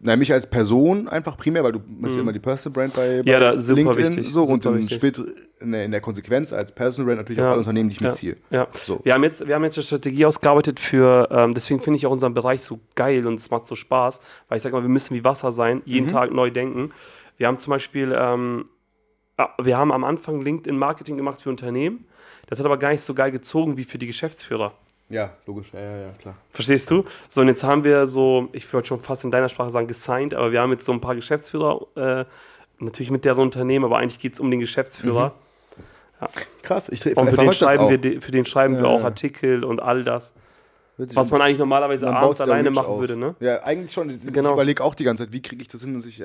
Nein, mich als Person einfach primär, weil du bist ja immer die Personal Brand bei, bei Mhm. Ja, da- super LinkedIn wichtig, so und super in, wichtig. spät, in, der, in der Konsequenz als Personal Brand natürlich auch Ja. alle Unternehmen, die ich Ja. mitziehe. Ja. So. Wir, haben jetzt, wir haben jetzt eine Strategie ausgearbeitet für, ähm, deswegen finde ich auch unseren Bereich so geil und es macht so Spaß, weil ich sage mal, wir müssen wie Wasser sein, jeden Mhm. Tag neu denken. Wir haben zum Beispiel, ähm, wir haben am Anfang LinkedIn-Marketing gemacht für Unternehmen. Das hat aber gar nicht so geil gezogen wie für die Geschäftsführer. Ja, logisch, ja, ja, ja, klar. Verstehst du? So, und jetzt haben wir so, ich würde schon fast in deiner Sprache sagen, gesigned, aber wir haben jetzt so ein paar Geschäftsführer, äh, natürlich mit deren Unternehmen, aber eigentlich geht es um den Geschäftsführer. Krass, ich Und für den, schreiben auch. wir, für den schreiben wir Ja, auch ja. Artikel und all das. Was man eigentlich normalerweise Man abends alleine machen auf. würde, ne? Ja, eigentlich schon. Ich Genau. überlege auch die ganze Zeit, wie kriege ich das hin, dass ich.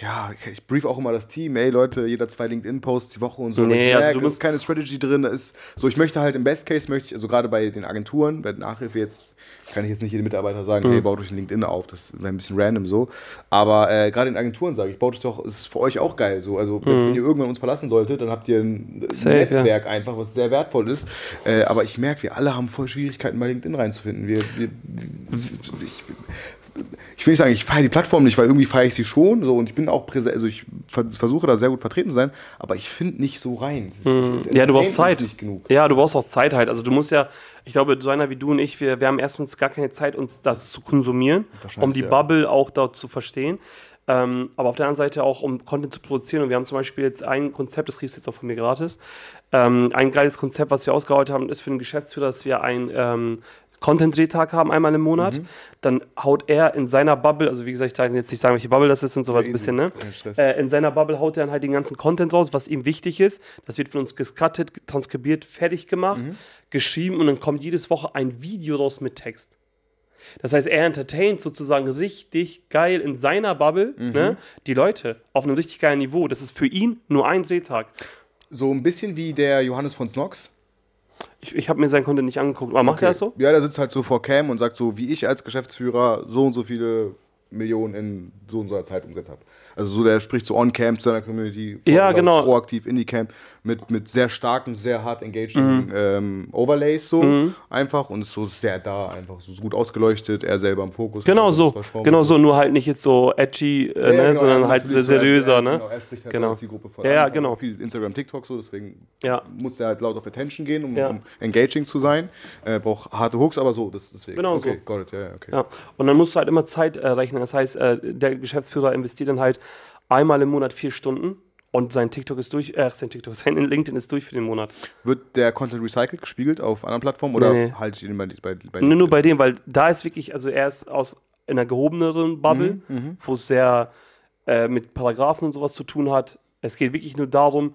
Ja, ich- brief auch immer das Team, ey Leute, jeder zwei LinkedIn-Posts die Woche und so. Nee, ich also merke, du es musst- ist keine Strategy drin. Da ist so, ich möchte halt im Best Case möchte ich, also gerade bei den Agenturen, bei der Nachhilfe jetzt kann ich jetzt nicht jedem Mitarbeiter sagen, Mhm. hey, baut euch ein LinkedIn auf. Das wäre ein bisschen random so. Aber äh, gerade in Agenturen sage ich, baut euch doch, ist für euch auch geil. So, also wenn ihr irgendwann uns verlassen solltet, dann habt ihr ein, Mhm. Safe, Netzwerk einfach, was sehr wertvoll ist. Äh, aber ich merke, wir alle haben voll Schwierigkeiten bei LinkedIn reinzufinden. Wir, wir, ich, ich will nicht sagen, ich feiere die Plattform nicht, weil irgendwie feiere ich sie schon so und ich bin auch präsent, also ich ver versuche da sehr gut vertreten zu sein, aber ich finde nicht so rein. Ist Ja, du brauchst Zeit. Nicht genug. Ja, du brauchst auch Zeit halt. Also du musst ja, ich glaube, so einer wie du und ich, wir, wir haben erstens gar keine Zeit, uns das zu konsumieren, um die ja. Bubble auch dort zu verstehen. Ähm, aber auf der anderen Seite auch, um Content zu produzieren. Und wir haben zum Beispiel jetzt ein Konzept, das kriegst du jetzt auch von mir gratis. Ähm, ein geiles Konzept, was wir ausgearbeitet haben, ist für den Geschäftsführer, dass wir ein ähm, Content-Drehtag haben, einmal im Monat. Mhm. Dann haut er in seiner Bubble, also wie gesagt, ich darf jetzt nicht sagen, welche Bubble das ist und sowas ein bisschen, ne? Äh, in seiner Bubble haut er dann halt den ganzen Content raus, was ihm wichtig ist. Das wird von uns gescuttet, transkribiert, fertig gemacht, Mhm. geschrieben und dann kommt jedes Woche ein Video raus mit Text. Das heißt, er entertaint sozusagen richtig geil in seiner Bubble Mhm. ne, die Leute auf einem richtig geilen Niveau. Das ist für ihn nur ein Drehtag. So ein bisschen wie der Johannes von Snox. Ich, ich habe mir sein Content nicht angeguckt. Aber macht er das so? Ja, der sitzt halt so vor Cam und sagt so, wie ich als Geschäftsführer so und so viele Millionen in so und so einer Zeit umgesetzt habe. Also so, der spricht so on-cam zu seiner Community, Ja, genau. proaktiv in die Camp mit, mit sehr starken, sehr hart engaging Mhm. ähm, Overlays so einfach und ist so sehr da, einfach so gut ausgeleuchtet, er selber im Fokus. Genau so. Genau so, nur halt nicht jetzt so edgy, äh, Ja, ne, genau, sondern er halt sehr seriöser, er, ne? Genau, er spricht halt Genau. seine Zielgruppe voll Ja, ja, genau. Viel Instagram, TikTok so, deswegen Ja. muss der halt laut auf Attention gehen, um, um engaging zu sein. Er braucht harte Hooks, aber so, das, deswegen. Genau okay, so. got it, ja, okay. Ja, und dann musst du halt immer Zeit äh, rechnen. Das heißt, äh, der Geschäftsführer investiert dann halt einmal im Monat vier Stunden und sein TikTok ist durch, äh, sein TikTok, sein LinkedIn ist durch für den Monat. Wird der Content recycelt, gespiegelt auf anderen Plattformen oder Nee, nee. haltet ihr ihn bei, bei, bei Nur, nur bei dem, weil da ist wirklich, also er ist aus einer gehobeneren Bubble, Mhm, wo es sehr äh, mit Paragraphen und sowas zu tun hat. Es geht wirklich nur darum,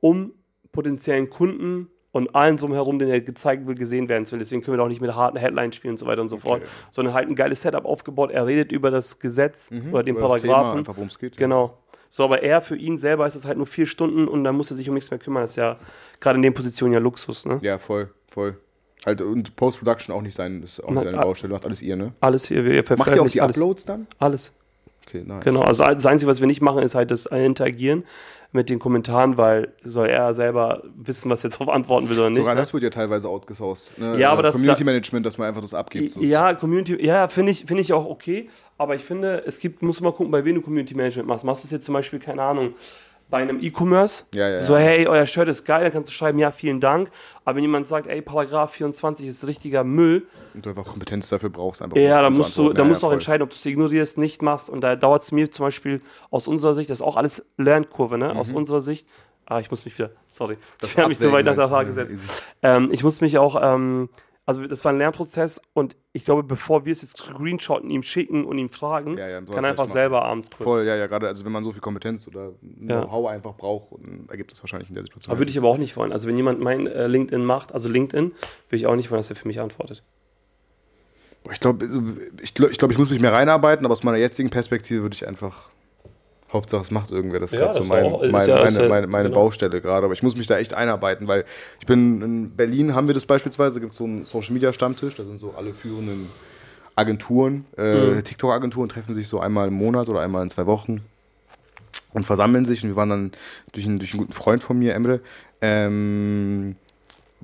um potenziellen Kunden und allen drumherum, den er gezeigt will, gesehen werden zu will. Deswegen können wir auch nicht mit harten Headlines spielen und so weiter und so fort, sondern halt ein geiles Setup aufgebaut. Er redet über das Gesetz oder den Mhm. Über Paragraphen. einfach worum es geht. Genau. So, aber er für ihn selber ist es halt nur vier Stunden und dann muss er sich um nichts mehr kümmern. Das ist ja gerade in den Positionen ja Luxus, ne? Ja, voll, voll. Halt, und Post-Production auch nicht sein, ist auch nicht Na, seine. Baustelle, macht alles ihr, ne? Alles hier, wir Macht ihr auch die alles. Uploads dann? Alles. Okay, nice. Genau, also das Einzige, was wir nicht machen, ist halt das Interagieren mit den Kommentaren, weil soll er selber wissen, was er darauf antworten will oder nicht. Sogar ne? das wird ja teilweise outgesourced. Ne? Ja, aber Äh, das- Community Management, dass man einfach das abgibt. So. Ja, Community, ja, finde ich, finde ich auch okay. Aber ich finde, es gibt, musst du mal gucken, bei wem du Community Management machst. Machst du es jetzt zum Beispiel, keine Ahnung, bei einem E-Commerce. Ja, ja, so, hey, euer Shirt ist geil, dann kannst du schreiben, ja, vielen Dank. Aber wenn jemand sagt, ey, Paragraph 24 ist richtiger Müll, Und du einfach Kompetenz dafür brauchst. Einfach ja, dann zu musst du, dann musst du auch entscheiden, ob du es ignorierst, nicht machst. Und da dauert es mir zum Beispiel aus unserer Sicht, das ist auch alles Lernkurve, ne? Aus unserer Sicht. Ah, ich muss mich wieder, sorry, Mhm. Das ich habe mich so weit nach der Frage du? gesetzt. Ähm, ich muss mich auch, ähm, also das war ein Lernprozess und ich glaube, bevor wir es jetzt screenshotten, ihm schicken und ihn fragen, Ja, ja, kann er einfach selber abends kurz. Voll, ja, ja, gerade, also wenn man so viel Kompetenz oder Ja. Know-how einfach braucht, dann ergibt es wahrscheinlich in der Situation. Aber würde ich aber auch nicht wollen. Also wenn jemand mein äh, LinkedIn macht, also LinkedIn, würde ich auch nicht wollen, dass er für mich antwortet. Ich glaube, ich, glaub, ich, glaub, ich muss mich mehr reinarbeiten, aber aus meiner jetzigen Perspektive würde ich einfach. Hauptsache, es macht irgendwer. Das ist Ja, gerade so mein, auch- mein, ja- meine, meine, meine genau. Baustelle gerade. Aber ich muss mich da echt einarbeiten, weil ich bin in Berlin, haben wir das beispielsweise, gibt es so einen Social Media Stammtisch, da sind so alle führenden Agenturen, äh, Mhm. TikTok-Agenturen treffen sich so einmal im Monat oder einmal in zwei Wochen und versammeln sich. Und wir waren dann durch einen, durch einen guten Freund von mir, Emre, ähm,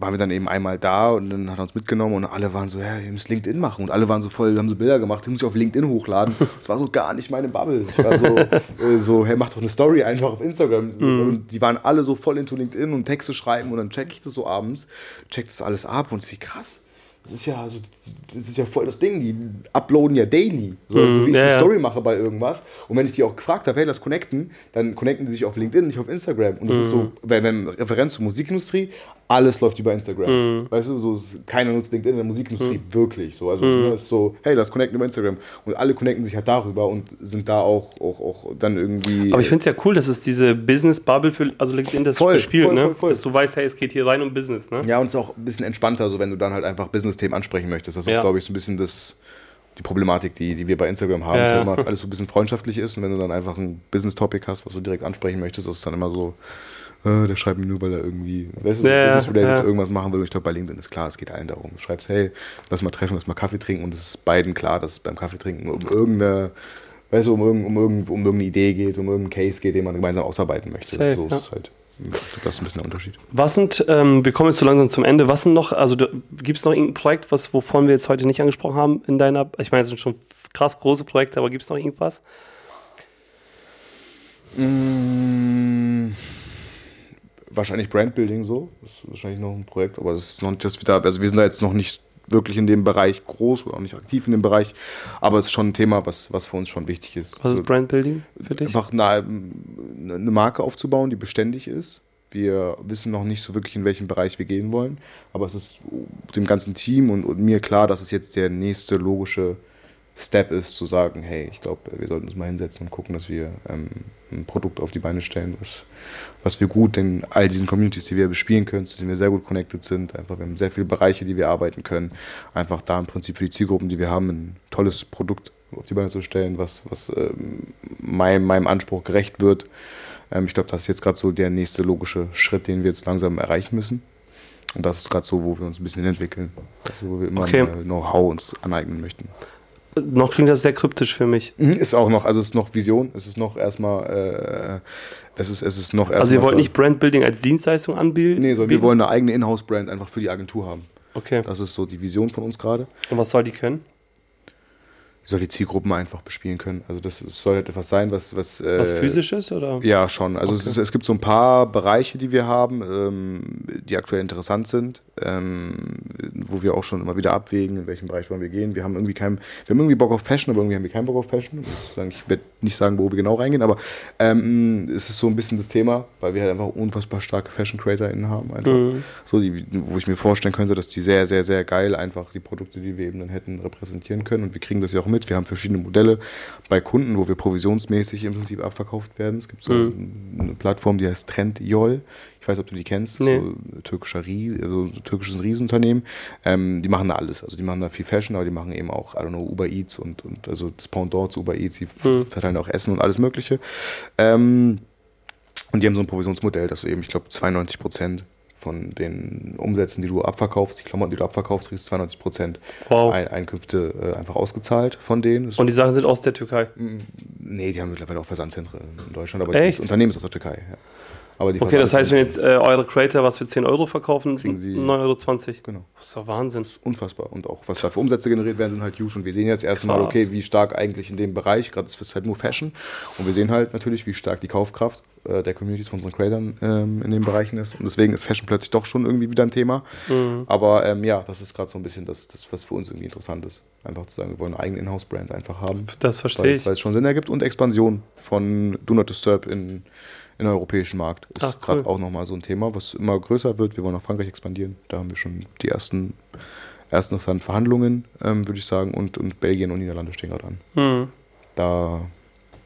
waren wir dann eben einmal da und dann hat er uns mitgenommen und alle waren so, ja, ihr müsst LinkedIn machen. Und alle waren so voll, haben so Bilder gemacht, die muss ich auf LinkedIn hochladen. Das war so gar nicht meine Bubble. Ich war so, äh, so hey, mach doch eine Story einfach auf Instagram. Und die waren alle so voll into LinkedIn und Texte schreiben und dann check ich das so abends, check das alles ab und sie krass. Das ist ja so, das ist ja voll das Ding. Die uploaden ja daily. So, also wie ich ja, eine. Story mache bei irgendwas. Und wenn ich die auch gefragt habe, hey, lass connecten, dann connecten die sich auf LinkedIn, nicht auf Instagram. Und das ist so, wenn, wenn Referenz zur Musikindustrie, alles läuft über Instagram. Weißt du, so ist, keiner nutzt LinkedIn in der Musikindustrie wirklich. So, also ne, ist so, hey, lass connecten über Instagram. Und alle connecten sich halt darüber und sind da auch, auch, auch dann irgendwie. Aber ich finde es ja cool, dass es diese Business-Bubble für also LinkedIn das Voll, bespielt, voll, ne? voll. Dass du weißt, hey, es geht hier rein um Business, ne? Ja, und es ist auch ein bisschen entspannter, so wenn du dann halt einfach Business-Themen ansprechen möchtest. Das ist, Ja. glaube ich, so ein bisschen das, die Problematik, die, die wir bei Instagram haben, Ja, dass ja. immer alles so ein bisschen freundschaftlich ist und wenn du dann einfach ein Business-Topic hast, was du direkt ansprechen möchtest, das ist dann immer so, äh, der schreibt mir nur, weil er irgendwie, weißt du, Ja, business-related ja. irgendwas machen will. Und ich glaube, bei LinkedIn ist klar, es geht allen darum. Du schreibst, hey, lass mal treffen, lass mal Kaffee trinken und es ist beiden klar, dass es beim Kaffee trinken um irgendeine, weißt du, um, irgend- um, irgend- um irgendeine Idee geht, um irgendeinen Case geht, den man gemeinsam ausarbeiten möchte. Safe, so ja. ist halt, ich glaub, das ist ein bisschen der Unterschied. Was sind, ähm, wir kommen jetzt so langsam zum Ende, was sind noch, also gibt es noch irgendein Projekt, was, wovon wir jetzt heute nicht angesprochen haben in deiner, ich meine, es sind schon krass große Projekte, aber gibt es noch irgendwas? Mm, wahrscheinlich Brandbuilding so. Das ist wahrscheinlich noch ein Projekt, aber das ist noch nicht, dass wir da, also wir sind da jetzt noch nicht wirklich in dem Bereich groß oder auch nicht aktiv in dem Bereich, aber es ist schon ein Thema, was, was für uns schon wichtig ist. Was ist Brandbuilding für dich? Einfach eine, eine Marke aufzubauen, die beständig ist. Wir wissen noch nicht so wirklich, in welchem Bereich wir gehen wollen, aber es ist dem ganzen Team und, und mir klar, dass es jetzt der nächste logische Step ist, zu sagen, hey, ich glaube, wir sollten uns mal hinsetzen und gucken, dass wir ähm, ein Produkt auf die Beine stellen, was, was wir gut in all diesen Communities, die wir bespielen können, zu denen wir sehr gut connected sind. Einfach, wir haben sehr viele Bereiche, die wir arbeiten können. Einfach da im Prinzip für die Zielgruppen, die wir haben, ein tolles Produkt auf die Beine zu stellen, was, was ähm, meinem, meinem Anspruch gerecht wird. Ähm, ich glaube, das ist jetzt gerade so der nächste logische Schritt, den wir jetzt langsam erreichen müssen. Und das ist gerade so, wo wir uns ein bisschen entwickeln. Also, wo wir immer Okay. Know-how uns aneignen möchten. Noch klingt das sehr kryptisch für mich. Mhm, Ist auch noch, also es ist noch Vision, es ist noch erstmal, äh, es ist, es ist noch erstmal. Also ihr wollt nicht Brandbuilding als Dienstleistung anbieten? Nee, sondern wir wollen eine eigene Inhouse-Brand einfach für die Agentur haben. Okay. Das ist so die Vision von uns gerade. Und was soll die können? Soll die Zielgruppen einfach bespielen können. Also das soll etwas sein, was. Was, äh, Was physisches oder? Ja, schon. Also es, Okay. ist, es gibt so ein paar Bereiche, die wir haben, ähm, die aktuell interessant sind, ähm, wo wir auch schon immer wieder abwägen, in welchem Bereich wollen wir gehen. Wir haben irgendwie kein, wir haben irgendwie Bock auf Fashion, aber irgendwie haben wir keinen Bock auf Fashion. Ich werde nicht sagen, wo wir genau reingehen, aber ähm, es ist so ein bisschen das Thema, weil wir halt einfach unfassbar starke Fashion-CreatorInnen haben. Einfach. Mhm. So, die, wo ich mir vorstellen könnte, dass die sehr, sehr, sehr geil einfach die Produkte, die wir eben dann hätten, repräsentieren können. Und wir kriegen das ja auch mit. Wir haben verschiedene Modelle bei Kunden, wo wir provisionsmäßig im Prinzip abverkauft werden. Es gibt so Mhm. eine Plattform, die heißt Trendyol. Ich weiß, ob du die kennst. Nee. So türkischer Ries, also so türkisches Riesenunternehmen. Ähm, die machen da alles. Also die machen da viel Fashion, aber die machen eben auch, I don't know, Uber Eats und, und also das Pendant zu Uber Eats. Die Mhm. verteilen auch Essen und alles Mögliche. Ähm, und die haben so ein Provisionsmodell, dass du eben, ich glaube, 92 Prozent von den Umsätzen, die du abverkaufst, die Klamotten, die du abverkaufst, kriegst du 92 Prozent Wow. Ein Einkünfte äh, einfach ausgezahlt von denen. Und die Sachen sind aus der Türkei. nee, die haben mittlerweile auch Versandzentren in Deutschland, aber Echt? das Unternehmen ist aus der Türkei. Ja. Aber die Okay, das heißt, wenn jetzt äh, eure Creator was für 10 Euro verkaufen, Kriegen sie- 9,20 Euro. Genau. Das ist doch Wahnsinn. unfassbar. Und auch was da für Umsätze generiert werden, sind halt huge. Und wir sehen jetzt erst mal, Krass. okay, wie stark eigentlich in dem Bereich, gerade ist es halt nur Fashion. Und wir sehen halt natürlich, wie stark die Kaufkraft äh, der Communities von unseren Creators ähm, in den Bereichen ist. Und deswegen ist Fashion plötzlich doch schon irgendwie wieder ein Thema. Mhm. Aber ähm, ja, das ist gerade so ein bisschen das, das, was für uns irgendwie interessant ist. Einfach zu sagen, wir wollen eine eigene Inhouse-Brand einfach haben. Das verstehe Weil, ich. weil es schon Sinn ergibt und Expansion von Do Not Disturb in, in den europäischen Markt ist cool. gerade auch nochmal so ein Thema, was immer größer wird. Wir wollen nach Frankreich expandieren. Da haben wir schon die ersten, ersten interessanten Verhandlungen, ähm, würde ich sagen. Und, und Belgien und Niederlande stehen gerade an. Mhm. Da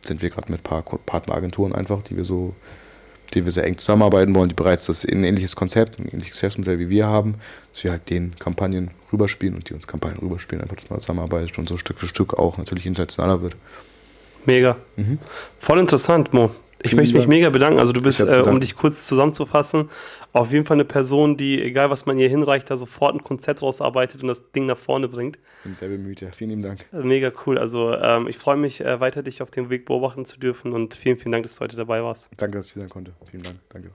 sind wir gerade mit ein paar Partneragenturen einfach, die wir so, die wir sehr eng zusammenarbeiten wollen, die bereits das ein ähnliches Konzept, ein ähnliches Geschäftsmodell wie wir haben, dass wir halt den Kampagnen rüberspielen und die uns Kampagnen rüberspielen, einfach dass man zusammenarbeitet und so Stück für Stück auch natürlich internationaler wird. Mega. Mhm. Voll interessant, Mo. Ich möchte mich mega bedanken. Also du bist, äh, um dich kurz zusammenzufassen, auf jeden Fall eine Person, die, egal was man ihr hinreicht, da sofort ein Konzept rausarbeitet und das Ding nach vorne bringt. Bin sehr bemüht, ja. Vielen lieben Dank. Also mega cool. Also ähm, ich freue mich, äh, weiter dich auf dem Weg beobachten zu dürfen und vielen, vielen Dank, dass du heute dabei warst. Danke, dass ich hier sein konnte. Vielen Dank. Danke.